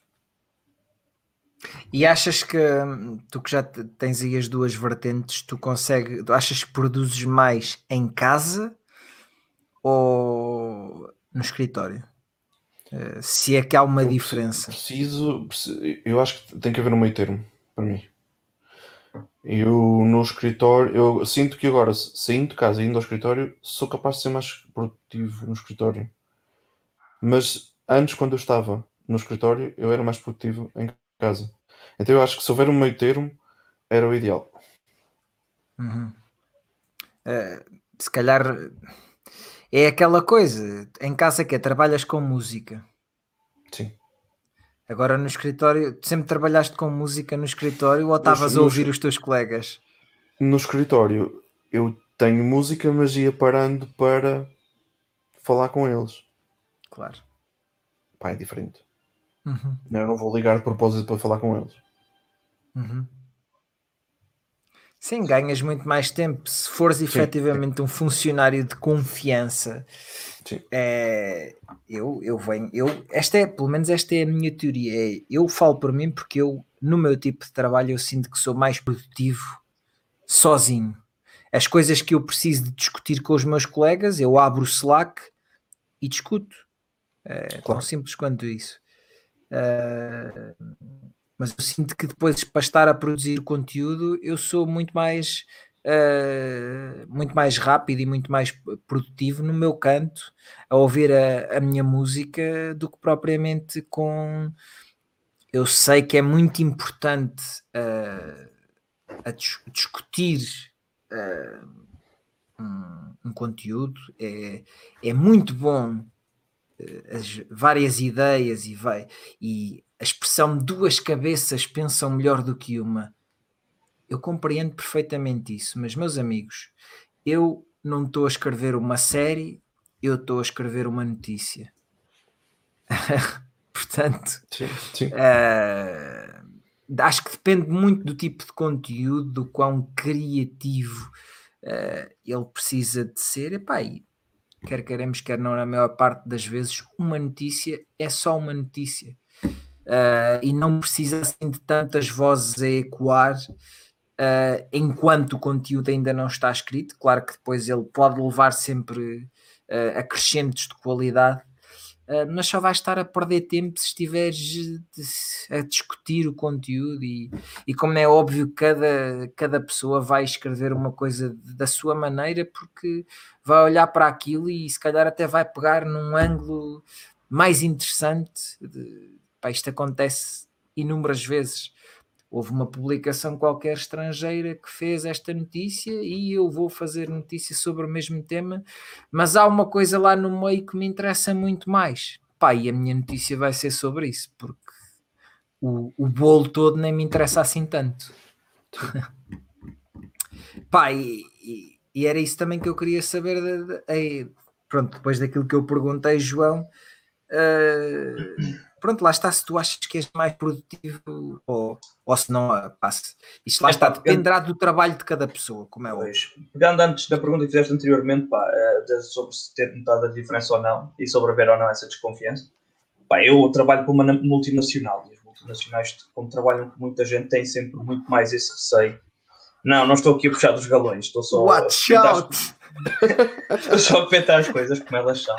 E achas que hum, tu que já te- tens aí as duas vertentes, tu consegues, achas que produzes mais em casa ou no escritório? Eh, se é que há uma Eu diferença. Preciso, preci- eu acho que tem que haver um meio termo para mim. Eu no escritório, eu sinto que agora, saindo de casa e indo ao escritório, sou capaz de ser mais produtivo no escritório. Mas antes, quando eu estava no escritório, eu era mais produtivo em casa. Então eu acho que se houver um meio termo, era o ideal. Uhum. Eh, se calhar é aquela coisa, em casa que é, trabalhas com música. Sim. Agora no escritório, sempre trabalhaste com música no escritório ou estavas a ouvir os teus colegas? No escritório, eu tenho música, mas ia parando para falar com eles. Claro. Pá, é diferente. Uhum, Eu não vou ligar de propósito para falar com eles. uhum. Sim, ganhas muito mais tempo se fores efetivamente um funcionário de confiança. Sim. É, eu, eu venho, eu, esta é, pelo menos esta é a minha teoria. é, eu falo por mim porque eu, no meu tipo de trabalho, eu sinto que sou mais produtivo sozinho. As coisas que eu preciso de discutir com os meus colegas, eu abro o Slack e discuto. É tão Claro. simples quanto isso. Ah, mas eu sinto que depois para estar a produzir conteúdo eu sou muito mais ah, muito mais rápido e muito mais produtivo no meu canto a ouvir a, a minha música do que propriamente com eu sei que é muito importante ah, a dis- discutir ah, um, um conteúdo. É, é muito bom as várias ideias e vai e a expressão duas cabeças pensam melhor do que uma eu compreendo perfeitamente isso, mas meus amigos, eu não estou a escrever uma série, eu estou a escrever uma notícia. Portanto, Sim, sim. uh, acho que depende muito do tipo de conteúdo, do quão criativo uh, ele precisa de ser. Epá, e quer queremos, quer não, na maior parte das vezes, uma notícia é só uma notícia. Uh, e não precisa assim de tantas vozes a ecoar uh, enquanto o conteúdo ainda não está escrito. Claro que depois ele pode levar sempre uh, acrescentos de qualidade, uh, mas só vai estar a perder tempo se estiveres a discutir o conteúdo. E, e como é óbvio, cada, cada pessoa vai escrever uma coisa da sua maneira, porque vai olhar para aquilo e se calhar até vai pegar num ângulo mais interessante. De, pá, isto acontece inúmeras vezes houve uma publicação qualquer estrangeira que fez esta notícia e eu vou fazer notícia sobre o mesmo tema, mas há uma coisa lá no meio que me interessa muito mais. Pá, e a minha notícia vai ser sobre isso, porque o, o bolo todo nem me interessa assim tanto. Pá, e, e, e, era isso também que eu queria saber. De, de, de, pronto, depois daquilo que eu perguntei, João. Uh, pronto, lá está, se tu achas que és mais produtivo ou, ou se não, passe. Isto lá é, está, dependerá do trabalho de cada pessoa, como é hoje. Pegando antes da pergunta que fizeste anteriormente, pá, eh, sobre se ter notado a diferença ou não e sobre haver ou não essa desconfiança, pá, eu trabalho com uma multinacional e as multinacionais, como trabalham com muita gente, têm sempre muito mais esse receio. Não, não estou aqui a puxar dos galões, estou só Watch a out! estou só a as coisas como elas são.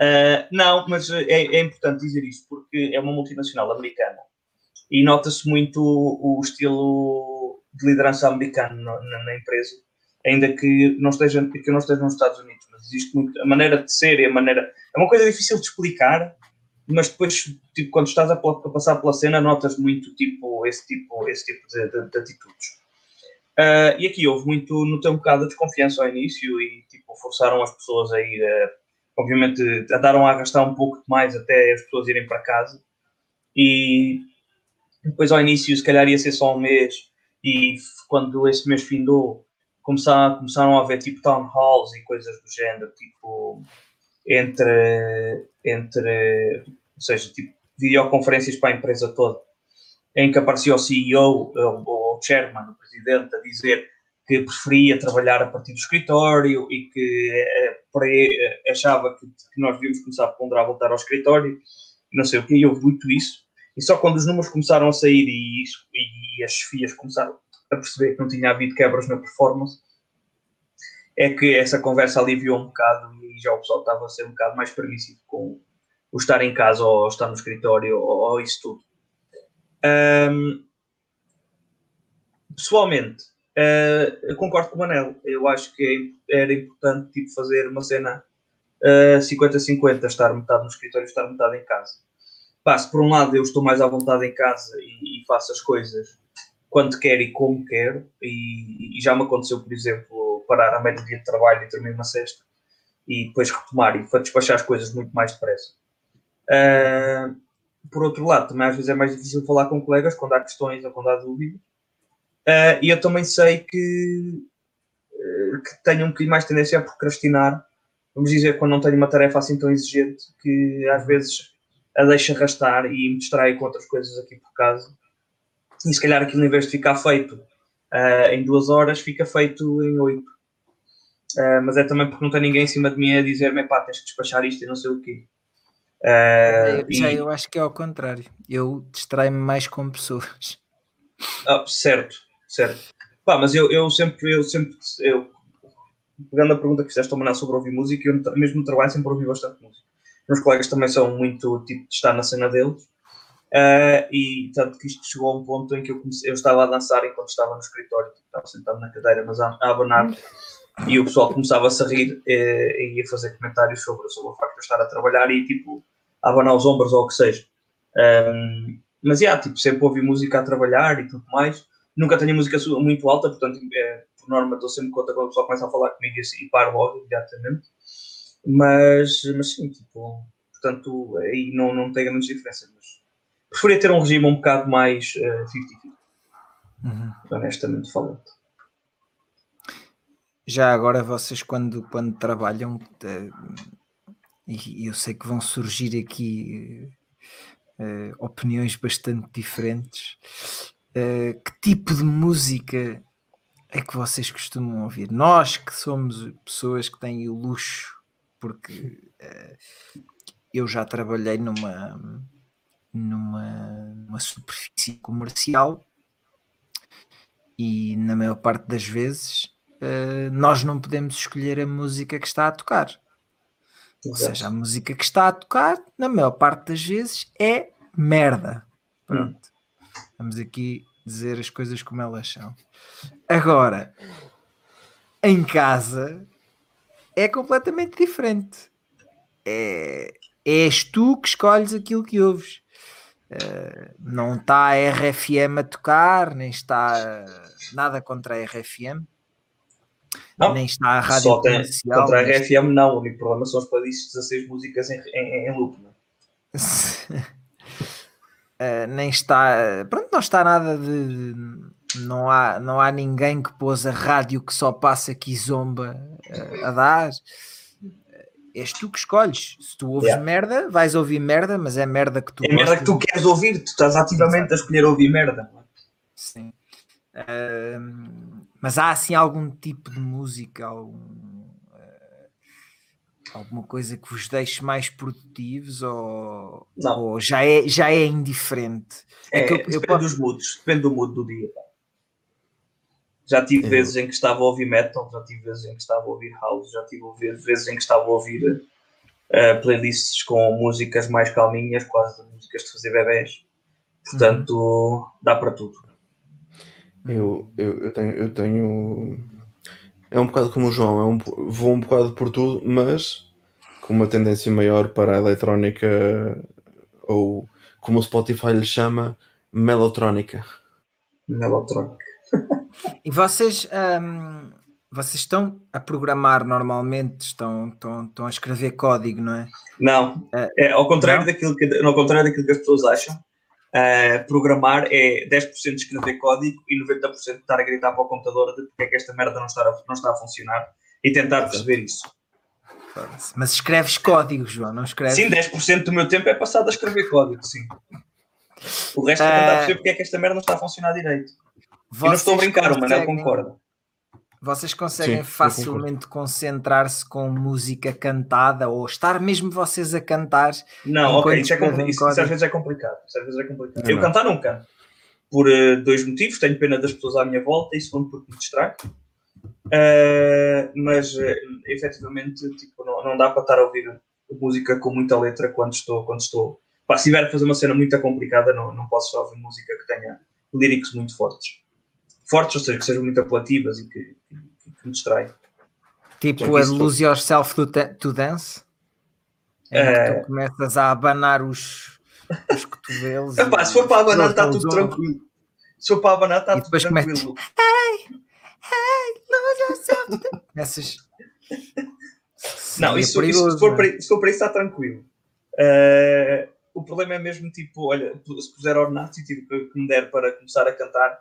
Uh, não, mas é, é, importante dizer isso porque é uma multinacional americana e nota-se muito o, o, estilo de liderança americano na, na, empresa, ainda que não, esteja, que não esteja nos Estados Unidos. Mas existe muito a maneira de ser e a maneira. É uma coisa difícil de explicar, mas depois, tipo, quando estás a, a passar pela cena, notas muito tipo, esse tipo, esse tipo de, de, de atitudes. Uh, e aqui houve muito, notei um bocado de desconfiança ao início e tipo, forçaram as pessoas a ir. Uh, obviamente andaram a arrastar um pouco mais até as pessoas irem para casa. E depois ao início se calhar ia ser só um mês. E quando esse mês findou começaram, começaram a haver tipo town halls e coisas do género tipo entre entre ou seja tipo videoconferências para a empresa toda em que aparecia o CEO ou o chairman, o presidente a dizer que preferia trabalhar a partir do escritório e que eh, por aí achava que, que, nós devíamos começar a ponderar voltar ao escritório, não sei o que, e houve muito isso. E só quando os números começaram a sair e, e as chefias começaram a perceber que não tinha havido quebras na performance, é que essa conversa aliviou um bocado e já o pessoal estava a ser um bocado mais permissivo com o estar em casa ou estar no escritório ou, ou isso tudo. Um, pessoalmente, eu concordo com o Manel. Eu acho que era importante tipo, fazer uma cena 50-50, uh, estar metade no escritório estar metade em casa. Pá, se por um lado eu estou mais à vontade em casa e, e faço as coisas quando quero e como quero, e, e já me aconteceu, por exemplo, parar a média dia de trabalho e dormir uma sexta e depois retomar e despachar as coisas muito mais depressa. Uh, por outro lado, também às vezes é mais difícil falar com colegas quando há questões ou quando há dúvidas Uh, e eu também sei que, uh, que tenho um bocadinho mais tendência a procrastinar, vamos dizer, quando não tenho uma tarefa assim tão exigente, que às vezes a deixo arrastar e me distraio com outras coisas aqui por casa. E se calhar aquilo, em vez de ficar feito uh, em duas horas, fica feito em oito. mas é também porque não tem ninguém em cima de mim a dizer-me, pá, tens que despachar isto e não sei o quê. Uh, já e... eu acho que é ao contrário. Eu distraio-me mais com pessoas. Ah, certo, certo. Pá, mas eu, eu sempre, eu sempre, eu, pegando a pergunta que fizeste Manuel sobre ouvir música, eu mesmo no trabalho sempre ouvi bastante música. Meus colegas também são muito, tipo, de estar na cena deles. Uh, e tanto que isto chegou a um ponto em que eu, comecei, eu estava a dançar enquanto estava no escritório, tipo, estava sentado na cadeira, mas a, a abanar, e o pessoal começava-se a rir eh, e, ia fazer comentários sobre, sobre o facto de eu estar a trabalhar e tipo, a abanar os ombros ou o que seja. Um, mas, já, yeah, tipo, sempre ouvi música a trabalhar e tudo mais nunca tenho música muito alta, portanto, é, por norma, estou sempre conta quando o pessoal começa a falar comigo e, e paro logo imediatamente. Mas, mas sim, tipo, portanto, aí não, não tem grandes diferenças. Mas preferia ter um regime um bocado mais uh, 50-50. Uhum. Honestamente falando. Já agora vocês quando, quando trabalham, eh, e eu sei que vão surgir aqui uh, opiniões bastante diferentes, uh, que tipo de música é que vocês costumam ouvir? Nós que somos pessoas que têm o luxo, porque uh, eu já trabalhei numa, numa, numa superfície comercial e na maior parte das vezes uh, nós não podemos escolher a música que está a tocar. Exato. Ou seja, a música que está a tocar, na maior parte das vezes, é merda. Pronto. Hum. Vamos aqui dizer as coisas como elas são. Agora, em casa é completamente diferente. É, és tu que escolhes aquilo que ouves. Uh, não está a RFM a tocar, nem está nada contra a RFM, não, nem está a rádio só tem. Contra a RFM, não. O único problema são as playlists 16 músicas em, em, em loop. Não? uh, nem está. Pronto, não está nada de. Não há, não há ninguém que pôs a rádio que só passa aqui zomba uh, a dar és tu que escolhes. Se tu ouves yeah. merda, vais ouvir merda, mas é merda que tu. É merda que tu queres ouvir, tu estás ativamente Exato. a escolher ouvir merda. Sim. Uh, mas há assim algum tipo de música, algum, alguma coisa que vos deixe mais produtivos ou, ou, já, é, já é indiferente? É, é eu, depende eu posso... dos moods, depende do mood do dia. Já tive é. vezes em que estava a ouvir metal, já tive vezes em que estava a ouvir house, já tive vezes em que estava a ouvir uh, playlists com músicas mais calminhas, quase músicas de fazer bebés. Portanto, uhum. dá para tudo. Eu, eu, eu, tenho, eu tenho. É um bocado como o João, é um, vou um bocado por tudo, mas com uma tendência maior para a eletrónica ou como o Spotify lhe chama, melotrónica. Melotrónica. E vocês, um, vocês estão a programar normalmente, estão, estão, estão a escrever código, não é? Não, é, ao, contrário daquilo que, ao contrário daquilo que as pessoas acham, uh, programar é 10% escrever código e 90% estar a gritar para o computador de porque é que esta merda não está a, não está a funcionar e tentar perceber isso. Mas escreves código, João, não escreves? Sim, 10% do meu tempo é passado a escrever código, sim. O resto é tentar perceber porque é que esta merda não está a funcionar direito. Vocês não estou a brincar, o Manel concorda. Vocês conseguem Sim, facilmente concentrar-se com música cantada ou estar mesmo vocês a cantar? Não, ok, isso, é isso, isso, às vezes é complicado. às vezes é complicado. Não, eu não. cantar não canto. Por uh, dois motivos. Tenho pena das pessoas à minha volta e segundo porque me distrai. Uh, mas uh, efetivamente tipo, não, não dá para estar a ouvir música com muita letra quando estou. Quando estou. Pá, se tiver a fazer uma cena muito complicada, não, não posso só ouvir música que tenha líricos muito fortes fortes, ou seja, que sejam muito apelativas e que, que, que me distraem. Tipo a Lose Yourself to, to Dance? É... que tu começas a abanar os, os cotovelos. Epá, se for para abanar está tudo tranquilo. Se for para abanar está tudo tranquilo. Hey, hey, lose yourself. Essas... Não, é isso, perigoso, isso, se, for para, se for para isso está tranquilo. Uh, o problema é mesmo tipo, olha, se puser ornato e tipo, que me der para começar a cantar,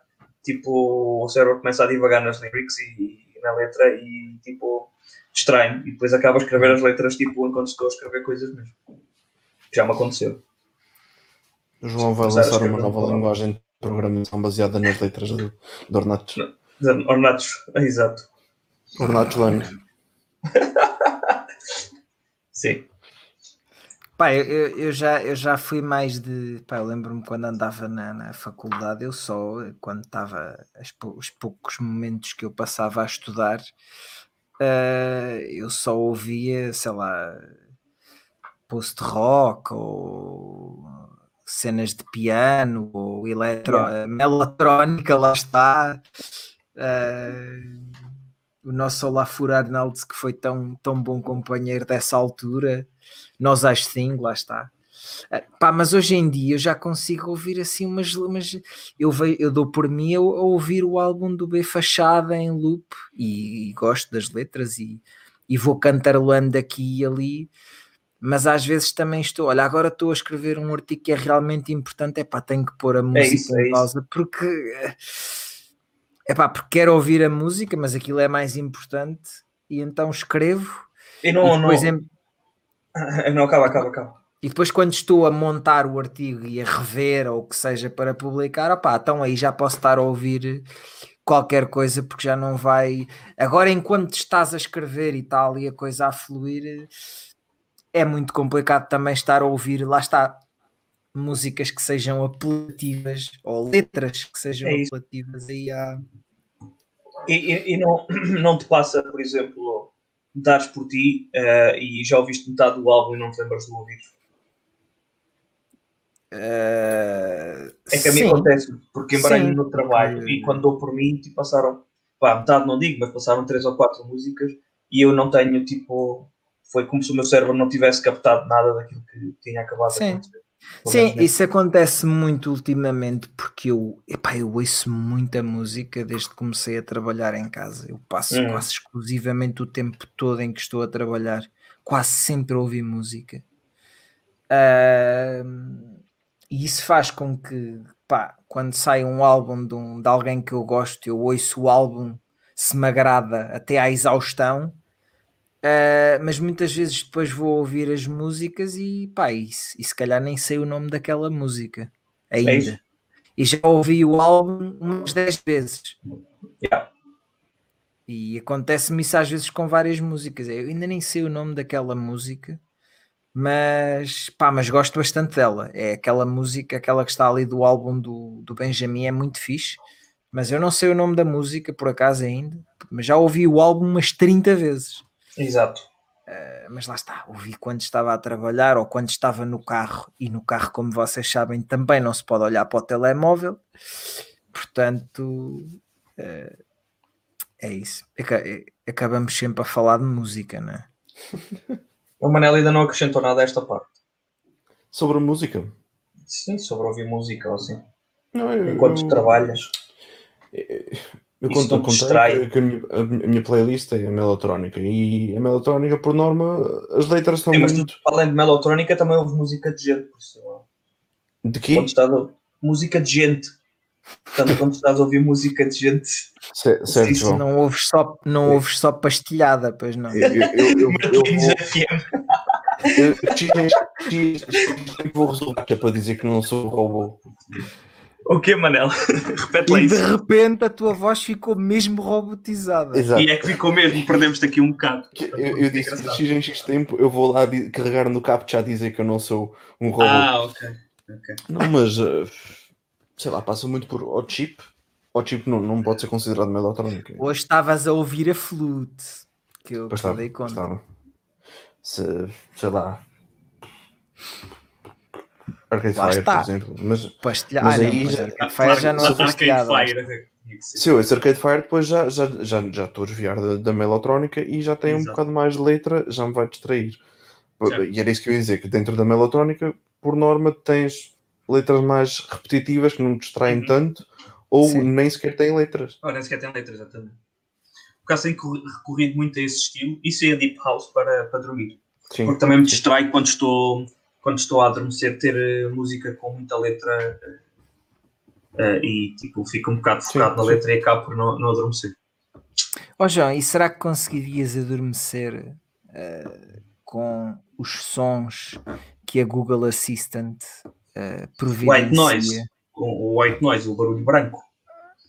tipo, o cérebro começa a divagar nas lyrics e, e na letra e tipo, distrai-me. E depois acaba a escrever as letras tipo, enquanto estou a escrever coisas mesmo. Já me aconteceu. O João vai lançar uma nova linguagem de programação baseada nas letras de, de Ornatos. Ornatos, exato. Ornatos Lang. Sim. Pá, eu, eu, já, eu já fui mais de. Pá, eu lembro-me quando andava na, na, faculdade, eu só, quando estava, os poucos momentos que eu passava a estudar, uh, eu só ouvia, sei lá, post-rock ou cenas de piano ou eletro, yeah. melatrónica, lá está. Uh, o nosso Olafur Arnaldo, que foi tão, tão bom companheiro dessa altura nós acho sim, lá está. Uh, pá, mas hoje em dia eu já consigo ouvir assim umas. umas eu, vejo, eu dou por mim a, a ouvir o álbum do B Fachada em loop e, e, gosto das letras e, e vou cantarolando aqui e ali. Mas às vezes também estou, olha, agora estou a escrever um artigo que é realmente importante, é pá, tenho que pôr a é música é isso, em pausa, porque é pá, porque quero ouvir a música, mas aquilo é mais importante, e então escrevo. E não, e depois não, em- não, acaba, acaba, acaba. E depois, quando estou a montar o artigo e a rever ou o que seja para publicar, opá, então aí já posso estar a ouvir qualquer coisa porque já não vai. Agora, enquanto estás a escrever e tal e a coisa a fluir, é muito complicado também estar a ouvir. Lá está. Músicas que sejam apelativas ou letras que sejam É apelativas aí há. E, e- e não, não te passa, por exemplo, dares por ti eh, e já ouviste metade do álbum e não te lembras do ouvir? Eh, É que a mim sim. acontece, porque embaralho no trabalho porque- e quando dou por mim, tipo, passaram, pá, metade não digo, mas passaram três ou quatro músicas e eu não tenho, tipo, foi como se o meu cérebro não tivesse captado nada daquilo que tinha acabado Sim. de acontecer. Sim, isso acontece muito ultimamente porque eu, epá, eu ouço muita música desde que comecei a trabalhar em casa. Eu passo Hum. quase exclusivamente o tempo todo em que estou a trabalhar, quase sempre a ouvir música. Ahm, e isso faz com que, pá, quando sai um álbum de, um- de alguém que eu gosto, eu ouço o álbum, se me agrada até à exaustão. Uh, mas muitas vezes depois vou ouvir as músicas e pá, e, se- e se calhar nem sei o nome daquela música É ainda. e já ouvi o álbum umas 10 vezes. Yeah. E acontece-me isso às vezes com várias músicas. Eu ainda nem sei o nome daquela música, mas pá, mas gosto bastante dela. É aquela música, aquela que está ali do álbum do, do Benjamin, é muito fixe. Mas eu não sei o nome da música por acaso ainda, mas já ouvi o álbum umas 30 vezes. Exato. mas lá está, ouvi quando estava a trabalhar ou quando estava no carro, e no carro, como vocês sabem, também não se pode olhar para o telemóvel, portanto eh, é isso. Eh, Acabamos sempre a falar de música, não é? O Manel ainda não acrescentou nada a esta parte. Sobre música. Sim, sobre ouvir música ou assim. Não, eu, Enquanto eu- trabalhas. Eu Isso conto, distrai? que, que a, minha, a minha- playlist é a melotrónica e a melotrónica, por norma, as letras são Sim, mas tu, muito. além de melotrónica, também ouves música de gente. Por isso, De quê? quando estás a... Música de gente. Portanto, quando estás a ouvir música de gente. Ce- Certo, Isso. Não ouves só, não ouves só pastilhada, pois não. Eu, eu, eu, eu, vou, resolver que é para dizer que não sou robô. O que, Manel? Repete lá E de isso. repente a tua voz ficou mesmo robotizada. Exato. E é que ficou mesmo, perdemos-te aqui um bocado. Eu, eu disse de X em X tempo, eu vou lá carregar no captcha a dizer que eu não sou um robô. Ah, ok. ok. Não, mas eh, sei lá, passa muito por o chip. O chip não, não pode ser considerado melotrónica. Hoje estavas a ouvir a flute, que eu Pois estava, dei conta. estava. Se, sei lá. Arcade Lá Fire, está. por exemplo. Mas Pastilha... Mas ah, não, aí pois já- Arcade Fire já não é Arcade pastilhada. Fire, eu esse Arcade Fire, depois já, já, já, já estou a desviar da, da melotrónica e já tem um Exato. bocado mais de letra, já me vai distrair. Certo. E era isso que eu ia dizer, que dentro da melotrónica, por norma, tens letras mais repetitivas que não te distraem Uhum. tanto, ou Sim. nem sequer têm letras. Ora, nem sequer tem letras, exatamente. Por acaso tenho corri- recorrido muito a esse estilo. Isso é a Deep House para, para dormir. Sim. Porque também me distrai quando estou, quando estou a adormecer ter eh, música com muita letra eh, e tipo, fico um bocado Sim, focado na sim. letra e acabo por não, não adormecer. Ó João, e será que conseguirias adormecer eh, com os sons que a Google Assistant uh, providencia? White noise. O white noise, o barulho branco.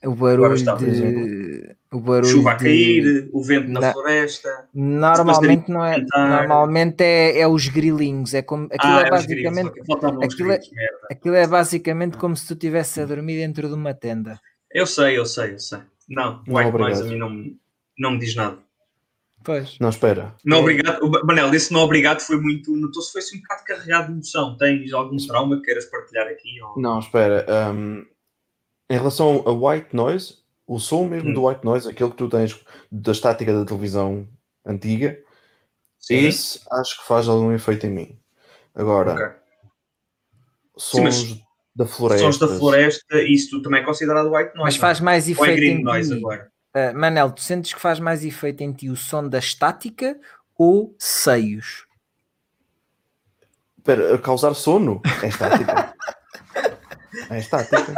O barulho de... O barulho Chuva a de- cair, o vento na Na- floresta. Normalmente não é... cantar. Normalmente é, é os grilinhos. É como... Aquilo ah, é grilos, basicamente... aquilo é- grilos. Aquilo é basicamente como se tu estivesse a dormir dentro de uma tenda. Eu sei, eu sei, eu sei. Não, Não, white noise a mim não, me- não me diz nada. Pois. Não, espera. Não É. obrigado. O Manel, esse não obrigado foi muito. Notou-se foi assim um bocado carregado de emoção. Tens algum trauma que queiras partilhar aqui? Ou... Não, espera. hum, em relação a white noise, o som mesmo Hum. do white noise, aquele que tu tens da estática da televisão antiga, Sim. esse acho que faz algum efeito em mim. Agora, Ok. sons mas da floresta. Sons da floresta, isso tu também é considerado white noise. Mas faz mais não? Ou é efeito green em noise ti. agora? Uh, Manel, tu sentes que faz mais efeito em ti o som da estática ou seios? Espera, a causar sono? É estática. é estática.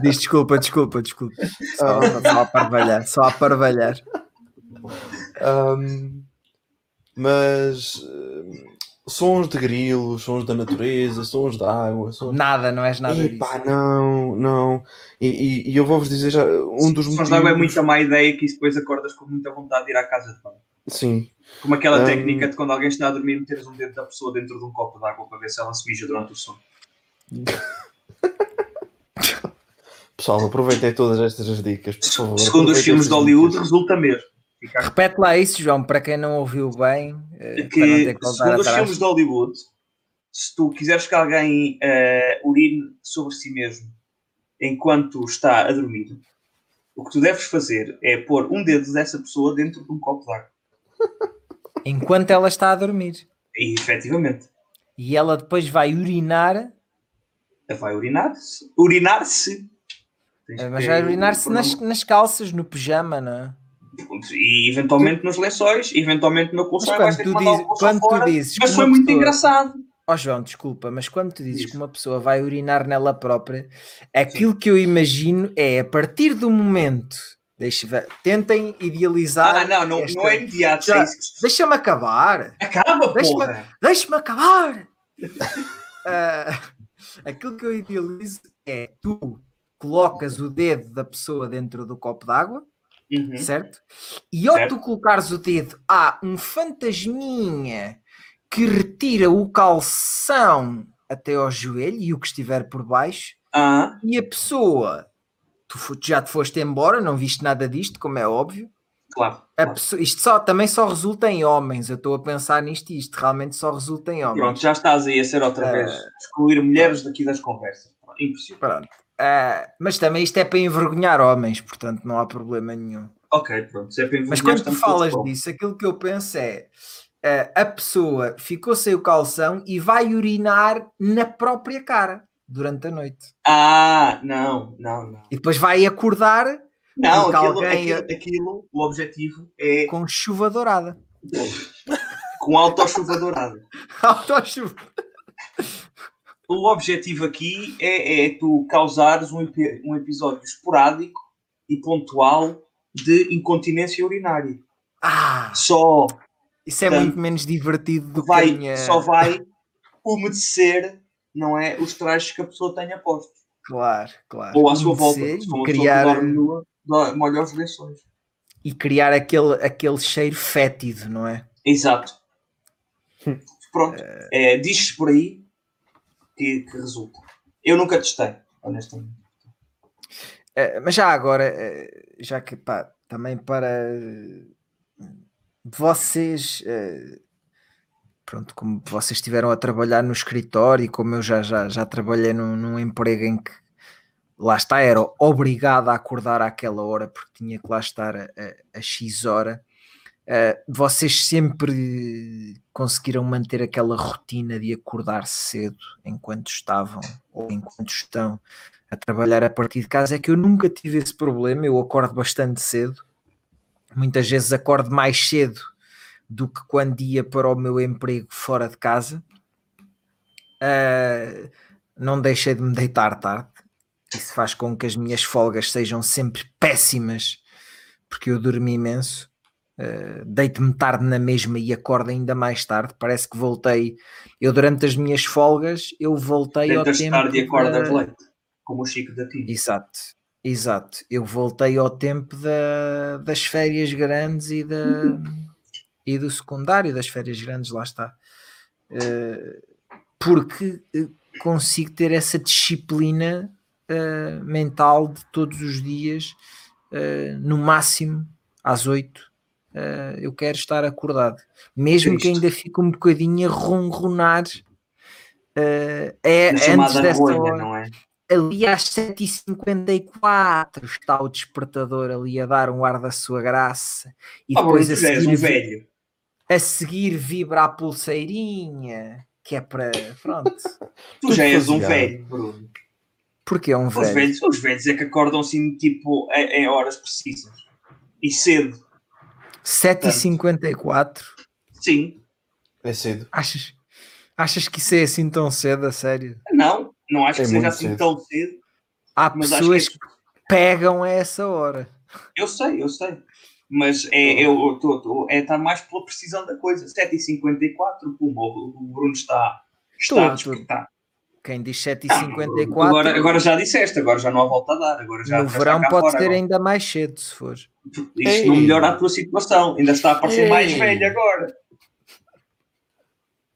Diz desculpa, desculpa, desculpa. Só, só a parvalhar, só a parvalhar. Um, mas hum, sons de grilos, sons da natureza, sons da água, sons... Nada, não és nada Epá, disso. não, não. E, e- e eu vou-vos dizer já um dos Sons de água é muita má ideia que isso depois acordas com muita vontade de ir à casa de banho. Sim. Como aquela Hum. técnica de quando alguém está a dormir, meteres um dedo da pessoa dentro de um copo de água para ver se ela se mija durante o sono. Pessoal, aproveitem todas estas as dicas, por favor. Segundo os filmes de Hollywood, dicas. resulta mesmo. Fica Repete lá isso, João, para quem não ouviu bem, eh, que, para não ter que voltar segundo os filmes de Hollywood, se tu quiseres que alguém eh, urine sobre si mesmo enquanto está a dormir, o que tu deves fazer é pôr um dedo dessa pessoa dentro de um copo de água. Enquanto ela está a dormir. E efetivamente, E ela depois vai urinar, vai urinar-se. Urinar-se. Que mas vai urinar-se nas, pronome. nas calças, no pijama, não é? E eventualmente nos lençóis, eventualmente no Mas colchão, quando ter que tu, diz, quando tu fora. dizes Mas foi muito pessoa- engraçado. Ó João, desculpa, mas quando tu dizes Diz. que uma pessoa vai urinar nela própria, aquilo que eu imagino é a partir do momento. Deixa, ver, tentem idealizar. Ah, não, não, esta- não é imediato. Já- é isso. Deixa-me acabar. Acaba, Deixa-me- porra! Deixa-me acabar. Ah, aquilo que eu idealizo é tu colocas o dedo da pessoa dentro do copo d'água, Uhum. certo? E ao Certo. tu colocares o dedo, há um fantasminha que retira o calção até ao joelho e o que estiver por baixo, Ah, e a pessoa, tu já te foste embora, não viste nada disto, como é óbvio. Claro. Pessoa- isto só, também só resulta em homens. Eu estou a pensar nisto e isto realmente só resulta em homens. Pronto, já estás aí a ser outra Ah. vez. Excluir mulheres daqui das conversas. Impossível. Pronto. Ah, mas também isto é para envergonhar homens, portanto não há problema nenhum. Ok, pronto. Se é para Mas quando tu falas disso, aquilo que eu penso é ah, a pessoa ficou sem o calção e vai urinar na própria cara durante a noite. Ah, não, não, não. E depois vai acordar Não, aquilo, aquilo, aquilo, o objetivo é com chuva dourada. com autochuva dourada. Autochuva. O objetivo aqui é, é tu causares um, um episódio esporádico e pontual de incontinência urinária. Ah, Só isso é Portanto, muito menos divertido do vai, que a minha... só vai umedecer, não é? Os trajes que a pessoa tenha posto. Claro, claro. Ou à sua volta. Criar, nua, dó- molha os lençóis. e criar aquele, aquele cheiro fétido, não é? Exato. Pronto. É, Diz-se por aí que, que resulta. Eu nunca testei, honestamente. Eh, mas já agora, eh, já que pá, também para eh, vocês, pronto, como vocês estiveram a trabalhar no escritório e como eu já, já, já trabalhei num, num emprego em que lá está, era obrigado a acordar àquela hora porque tinha que lá estar a, a, a X hora. eh, vocês sempre conseguiram manter aquela rotina de acordar cedo enquanto estavam ou enquanto estão a trabalhar a partir de casa é que eu nunca tive esse problema, eu acordo bastante cedo, muitas vezes acordo mais cedo do que quando ia para o meu emprego fora de casa. Ah, não deixei de me deitar tarde, isso faz com que as minhas folgas sejam sempre péssimas, porque eu dormi imenso. Uh, deito-me tarde na mesma e acordo ainda mais tarde. Parece que voltei. Eu, durante as minhas folgas, eu voltei ao Tentas tempo. tarde e acordas da- leite, como o Chico da Tina. Exato, exato. Eu voltei ao tempo da- das férias grandes e, da, e do secundário das férias grandes, lá está. Eh, porque eh, consigo ter essa disciplina eh, mental de todos os dias, eh, no máximo às oito. eh, eu quero estar acordado, mesmo que Triste. ainda fique um bocadinho a ronronar. é antes rolha, hora não é? ali às 7h54 está o despertador ali a dar um ar da sua graça e Ah, depois a seguir, um velho. a seguir vibra a pulseirinha que é para pronto Tu já és um velho, Bruno. Porque é um Os velho velhos, os velhos é que acordam assim, tipo, em, em horas precisas. E cedo. 7h54 Sim. É cedo. achas, achas que isso é assim tão cedo a sério? Não, não acho É que seja assim cedo. tão cedo. Há Mas acho pessoas que que pegam a essa hora. Eu sei, eu sei. Mas é, eu, eu tô, tô- é tá mais pela precisão da coisa. 7h54, puma, o, Bruno está. Está, Estou, estou. está. Quem diz Ah, 7h54, Agora, agora já disseste, agora já não há volta a dar. Agora já, no já verão pode ser agora. ainda mais cedo, se for. Isso Ei. não melhora a tua situação. Ainda está a parecer mais Ei. velho agora.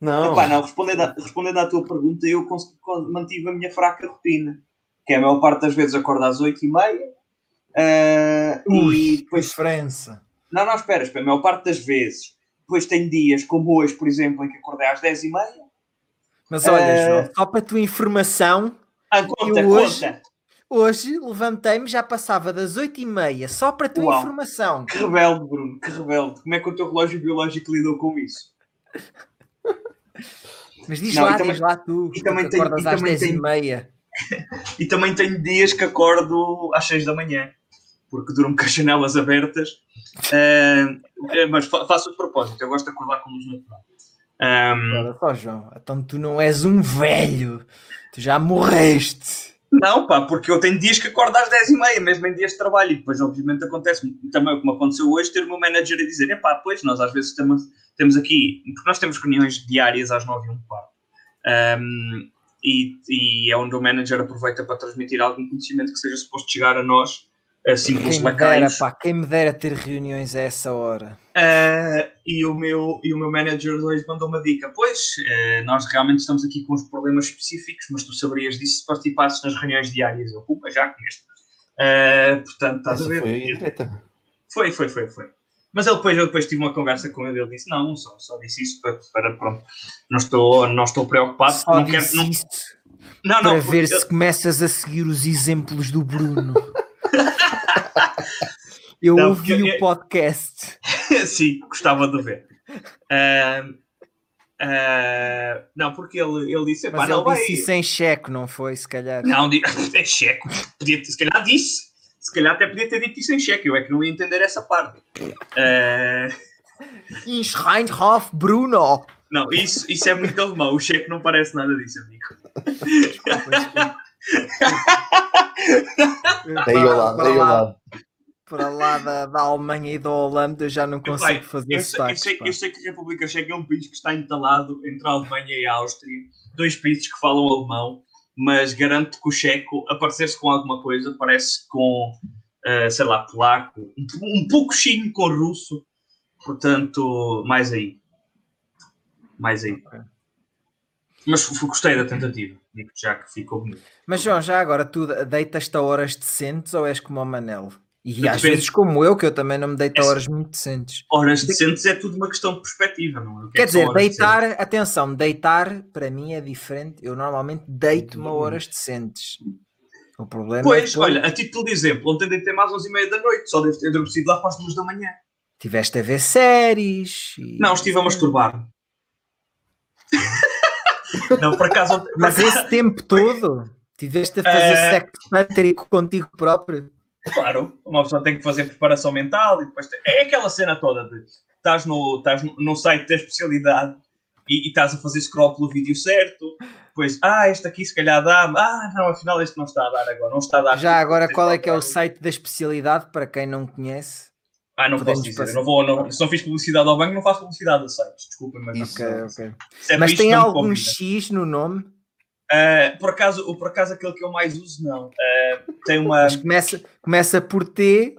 Não. Epá, não, respondendo, a, respondendo à tua pergunta, eu mantive a minha fraca rotina. Que é a maior parte das vezes acordo às 8h30. ah, e depois diferença. Não, não, espera, espera. A maior parte das vezes. Depois tem dias como hoje, por exemplo, em que acordei às 10h30. Mas olha, Eh, João, só para a tua informação, Ah, conta, Eu hoje- conta. hoje levantei-me, já passava das 8h30, só para a tua Uau. informação. Que rebelde, Bruno, que rebelde. Como é que o teu relógio biológico lidou com isso? Mas diz Não, lá, e também- diz lá tu, e também tenho- acordas e às também 10h30. E também tenho dias que acordo às 6 da manhã, porque duram-me com as janelas abertas. Eh, mas fa- faço de propósito, eu gosto de acordar com luz natural. Só, João, então tu não és um velho, tu já morreste. Não, pá, porque eu tenho dias que acordo às 10 e meia, mesmo em dias de trabalho, e depois, obviamente, acontece também, como aconteceu hoje, ter o meu manager a dizer: epá, pois, nós às vezes temos, temos aqui, porque nós temos reuniões diárias às 9 e um quarto, Ahm, e, e é onde o manager aproveita para transmitir algum conhecimento que seja suposto chegar a nós, a simples Quem me dera, lacaios. pá, quem me dera ter reuniões a essa hora. Ah, e, o meu, e o meu manager hoje mandou uma dica. Pois, eh, nós realmente estamos aqui com uns problemas específicos, mas tu saberias disso se participasses nas reuniões diárias. Eu, pupa, já conheço. Ah, portanto, estás Essa a ver? foi. Foi, foi, foi, foi. Mas ele depois, eu depois tive uma conversa com ele ele disse: Não, só, só disse isso para, para pronto, não estou, não estou preocupado. Só não quero. disse Não, isto não, para não, ver porque- se começas a seguir os exemplos do Bruno. Eu Não, ouvi o podcast. Sim, gostava de ver. Ah, ah, não, porque ele, ele disse: Mas não ele vai. disse isso em cheque, não foi? Se calhar. Não, é. Podia ter, se calhar disse. Se calhar até podia ter dito isso em cheque. Eu é que não ia entender essa parte. Scheinhof Bruno. não, isso, isso é muito alemão. O cheque não parece nada disso, amigo. Daí ao lado, Para daí ao lá- lado. Para lá da, da Alemanha e da Holanda eu já não consigo Pai, fazer eu, sei, eu, sei, eu sei que a República Checa é um país que está entalado entre a Alemanha e a Áustria, dois países que falam alemão, mas garanto que o checo, aparecer-se com alguma coisa, parece com, ah, sei lá, polaco, um, um pouquinho com russo, portanto, mais aí. Mais aí. Ok. Mas gostei da tentativa, digo já que ficou bonito. Mas João, já agora tu deitas-te a horas decentes ou és como o Manel? E às Depende. vezes como eu, que eu também não me deito a É- horas muito decentes. Horas decentes é tudo uma questão de perspectiva, não é? É Quer dizer, deitar, atenção, deitar para mim é diferente. Eu normalmente deito-me a horas decentes. O problema Pois, é que olha, a título de exemplo, ontem deitei mais às 11h30 da noite, só devo ter adormecido lá para as 2 da manhã. tiveste a ver séries. e- Não, estive a masturbar. não, por acaso. Mas esse tempo todo tiveste a fazer Eh, sexo tântrico contigo próprio. Claro, uma pessoa tem que fazer preparação mental e depois. tem- É aquela cena toda de estás no, estás no, no site da especialidade e, e estás a fazer scroll pelo vídeo certo, depois, ah, este aqui se calhar dá-me, ah, não, afinal este não está a dar agora, não está a dar. Já agora, qual é que é o site da especialidade para quem não conhece? Ah, não Podemos posso dizer, passar. não vou, não, se não fiz publicidade ao banco, não faço publicidade a sites, desculpem, mas Ok, não, ok. se é Mas tem não algum. X no nome? Ah, por, acaso, por acaso, aquele que eu mais uso, não. Ah, tem uma. Mas começa, começa por T,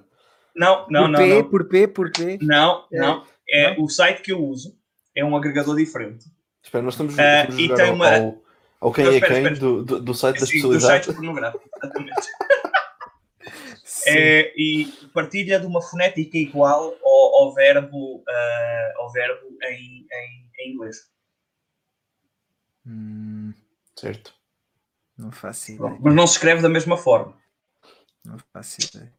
Não, não, por não. P, Não, por P, por P. não. É. não. É o site que eu uso, é um agregador diferente. Espera, nós estamos, estamos a e jogar tem ao, uma- ao, ao quem Não, é espera, quem espera. do, do, do site da Sim, dos especialidade. sites pornográficos, exatamente. É, e partilha de uma fonética igual ao, ao verbo, ah, ao verbo em, em, em inglês. Hum, Certo. não faço ideia. Mas não se escreve da mesma forma. Não faço ideia.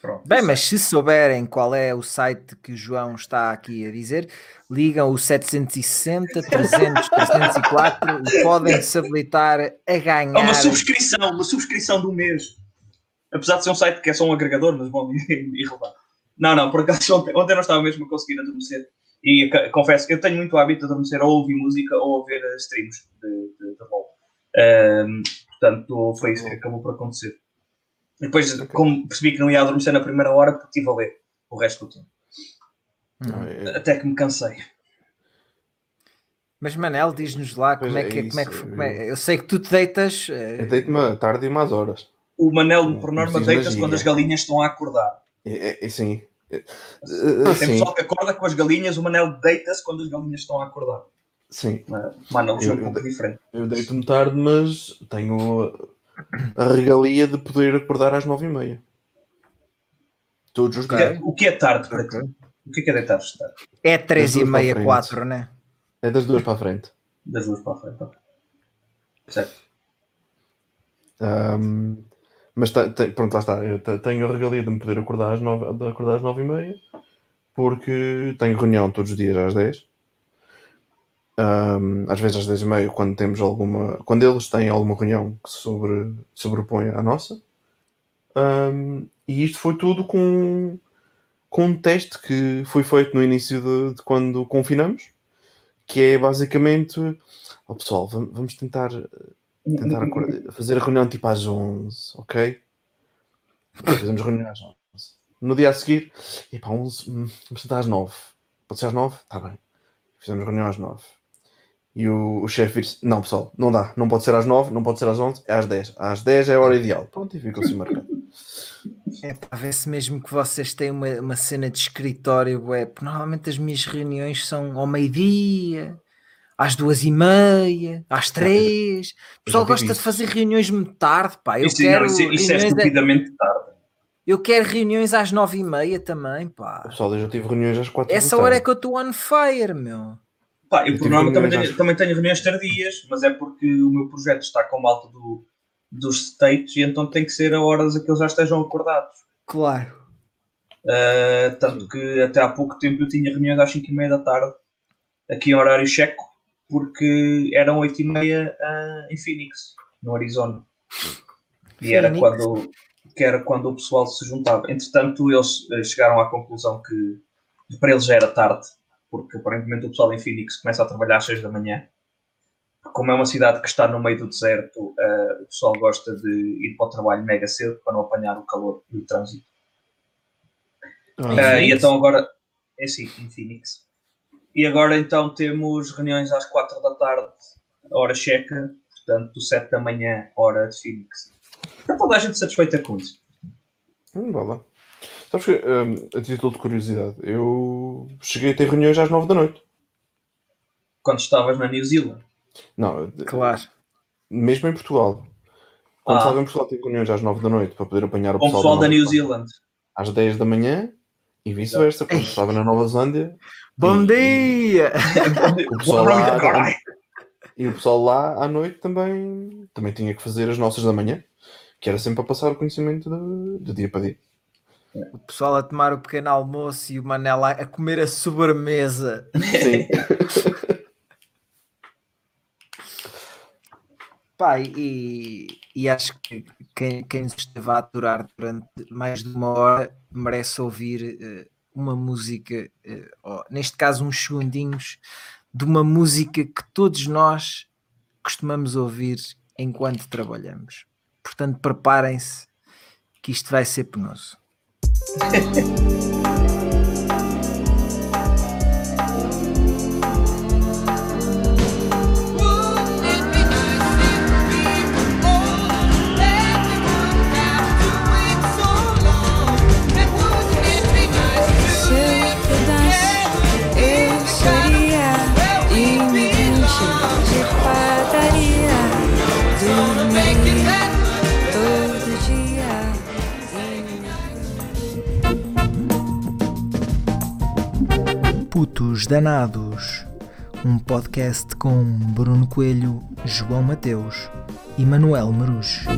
Pronto. Bem, mas se souberem qual é o site que o João está aqui a dizer, ligam o 760 300 304 e podem se habilitar a É ganhar. uma subscrição, uma subscrição do mês. Apesar de ser um site que é só um agregador, mas bom, irrelevante. Não, não, por acaso ontem, ontem não estava mesmo a conseguir adormecer. E confesso que eu tenho muito hábito de adormecer ou ouvir música ou ouvir eh, streams de, de, de rol. Ahm, portanto, foi isso que acabou por acontecer. E depois, como percebi que não ia adormecer na primeira hora, porque estive a ler o resto do tempo. Não, é- Até que me cansei. Mas Manel, diz-nos lá Pois como é, é que, como é que isso, como é- Eu sei que tu te deitas. eh, Eu deito-me à tarde e mais horas. O Manel, por norma, deita-se quando as galinhas estão a acordar. É, é, é sim. É, é, Tem sim, pessoal que acorda com as galinhas, o Manel deita-se quando as galinhas estão a acordar. sim. É Eu- um pouco diferente. Eu deito-me tarde, mas tenho a, regalia de poder acordar às nove e meia. Todos os O que dias. é- O que é tarde para ti? O que é que é deitar-se tarde? É 3 e meia. 4, né? É das duas para a frente. Das duas para a frente. ok. Certo. Ahm, mas pronto, lá está. Eu te- tenho a regalia de me poder acordar às nove, de acordar às nove e meia, porque tenho reunião todos os dias às 10. Ahm, às vezes às 10 e meia, quando temos alguma. Quando eles têm alguma reunião que se sobre, sobrepõe à nossa. Ahm, e isto foi tudo com, com um teste que foi feito no início de, de quando confinamos, que é basicamente. Oh, pessoal, vam- vamos tentar tentar acordar- fazer a reunião tipo às 11, ok? Fazemos reunião às 11. No dia a seguir, epá, 11, hum, vamos tentar às 9. Pode ser às 9? Está bem. Fizemos reunião às 9. E o, o chefe disse: Não, pessoal, não dá. Não pode ser às 9, não pode ser às 11, é às 10. Às 10 é a hora ideal. Pronto, e ficou assim marcado. É para ver se mesmo que vocês têm uma, uma cena de escritório, porque normalmente as minhas reuniões são ao meio-dia, às duas e meia, às três. O pessoal gosta de isso. fazer reuniões muito tarde, pá. Eu Isso, quero, não, isso, isso é reuniões a- estupidamente tarde. eu quero reuniões às nove e meia também, pá. Pessoal, eu já tive reuniões às 4 Essa hora é que eu estou on fire, meu. Pá, eu Eu por norma também às- também tenho reuniões tardias, mas é porque o meu projeto está com malta do, dos states e então tem que ser a horas a que eles já estejam acordados. Claro. Uh, tanto que até há pouco tempo eu tinha reuniões às 5 e meia da tarde, aqui em horário checo, porque eram 8 e meia uh, em Phoenix, no Arizona. E era quando, que era quando o pessoal se juntava. Entretanto, eles eh, chegaram à conclusão que para eles já era tarde, porque aparentemente o pessoal em Phoenix começa a trabalhar às 6 da manhã. Como é uma cidade que está no meio do deserto, eh, o pessoal gosta de ir para o trabalho mega cedo para não apanhar o calor e o trânsito. Ah, Eh, e então agora, é sim, em Phoenix. E agora então temos reuniões às 4 da tarde, hora checa, portanto 7 da manhã, hora de Phoenix. Está toda a gente satisfeita com isso. Hum, vá lá. Sabes que, hum, a título de curiosidade, eu cheguei a ter reuniões às 9 da noite. Quando estavas na New Zealand. Não, Claro. mesmo em Portugal. Quando Ah. estava em Portugal, tive reuniões às 9 da noite para poder apanhar o Com o pessoal, pessoal da Nova New Zealand. às 10 da manhã e vice-versa. Quando estava na Nova Zelândia Bom E- dia! o pessoal Bom, lá, e o pessoal lá à noite também, também tinha que fazer as nossas da manhã, que era sempre a passar o conhecimento de, de dia para dia. O pessoal a tomar o pequeno almoço e o Manela a comer a sobremesa. Sim. Pá, e, e acho que quem, quem esteve a aturar durante mais de uma hora merece ouvir eh, uma música, eh, ou, neste caso uns segundinhos, de uma música que todos nós costumamos ouvir enquanto trabalhamos. Portanto, preparem-se que isto vai ser penoso. Putos Danados, um podcast com Bruno Coelho, João Mateus e Manuel Marujo.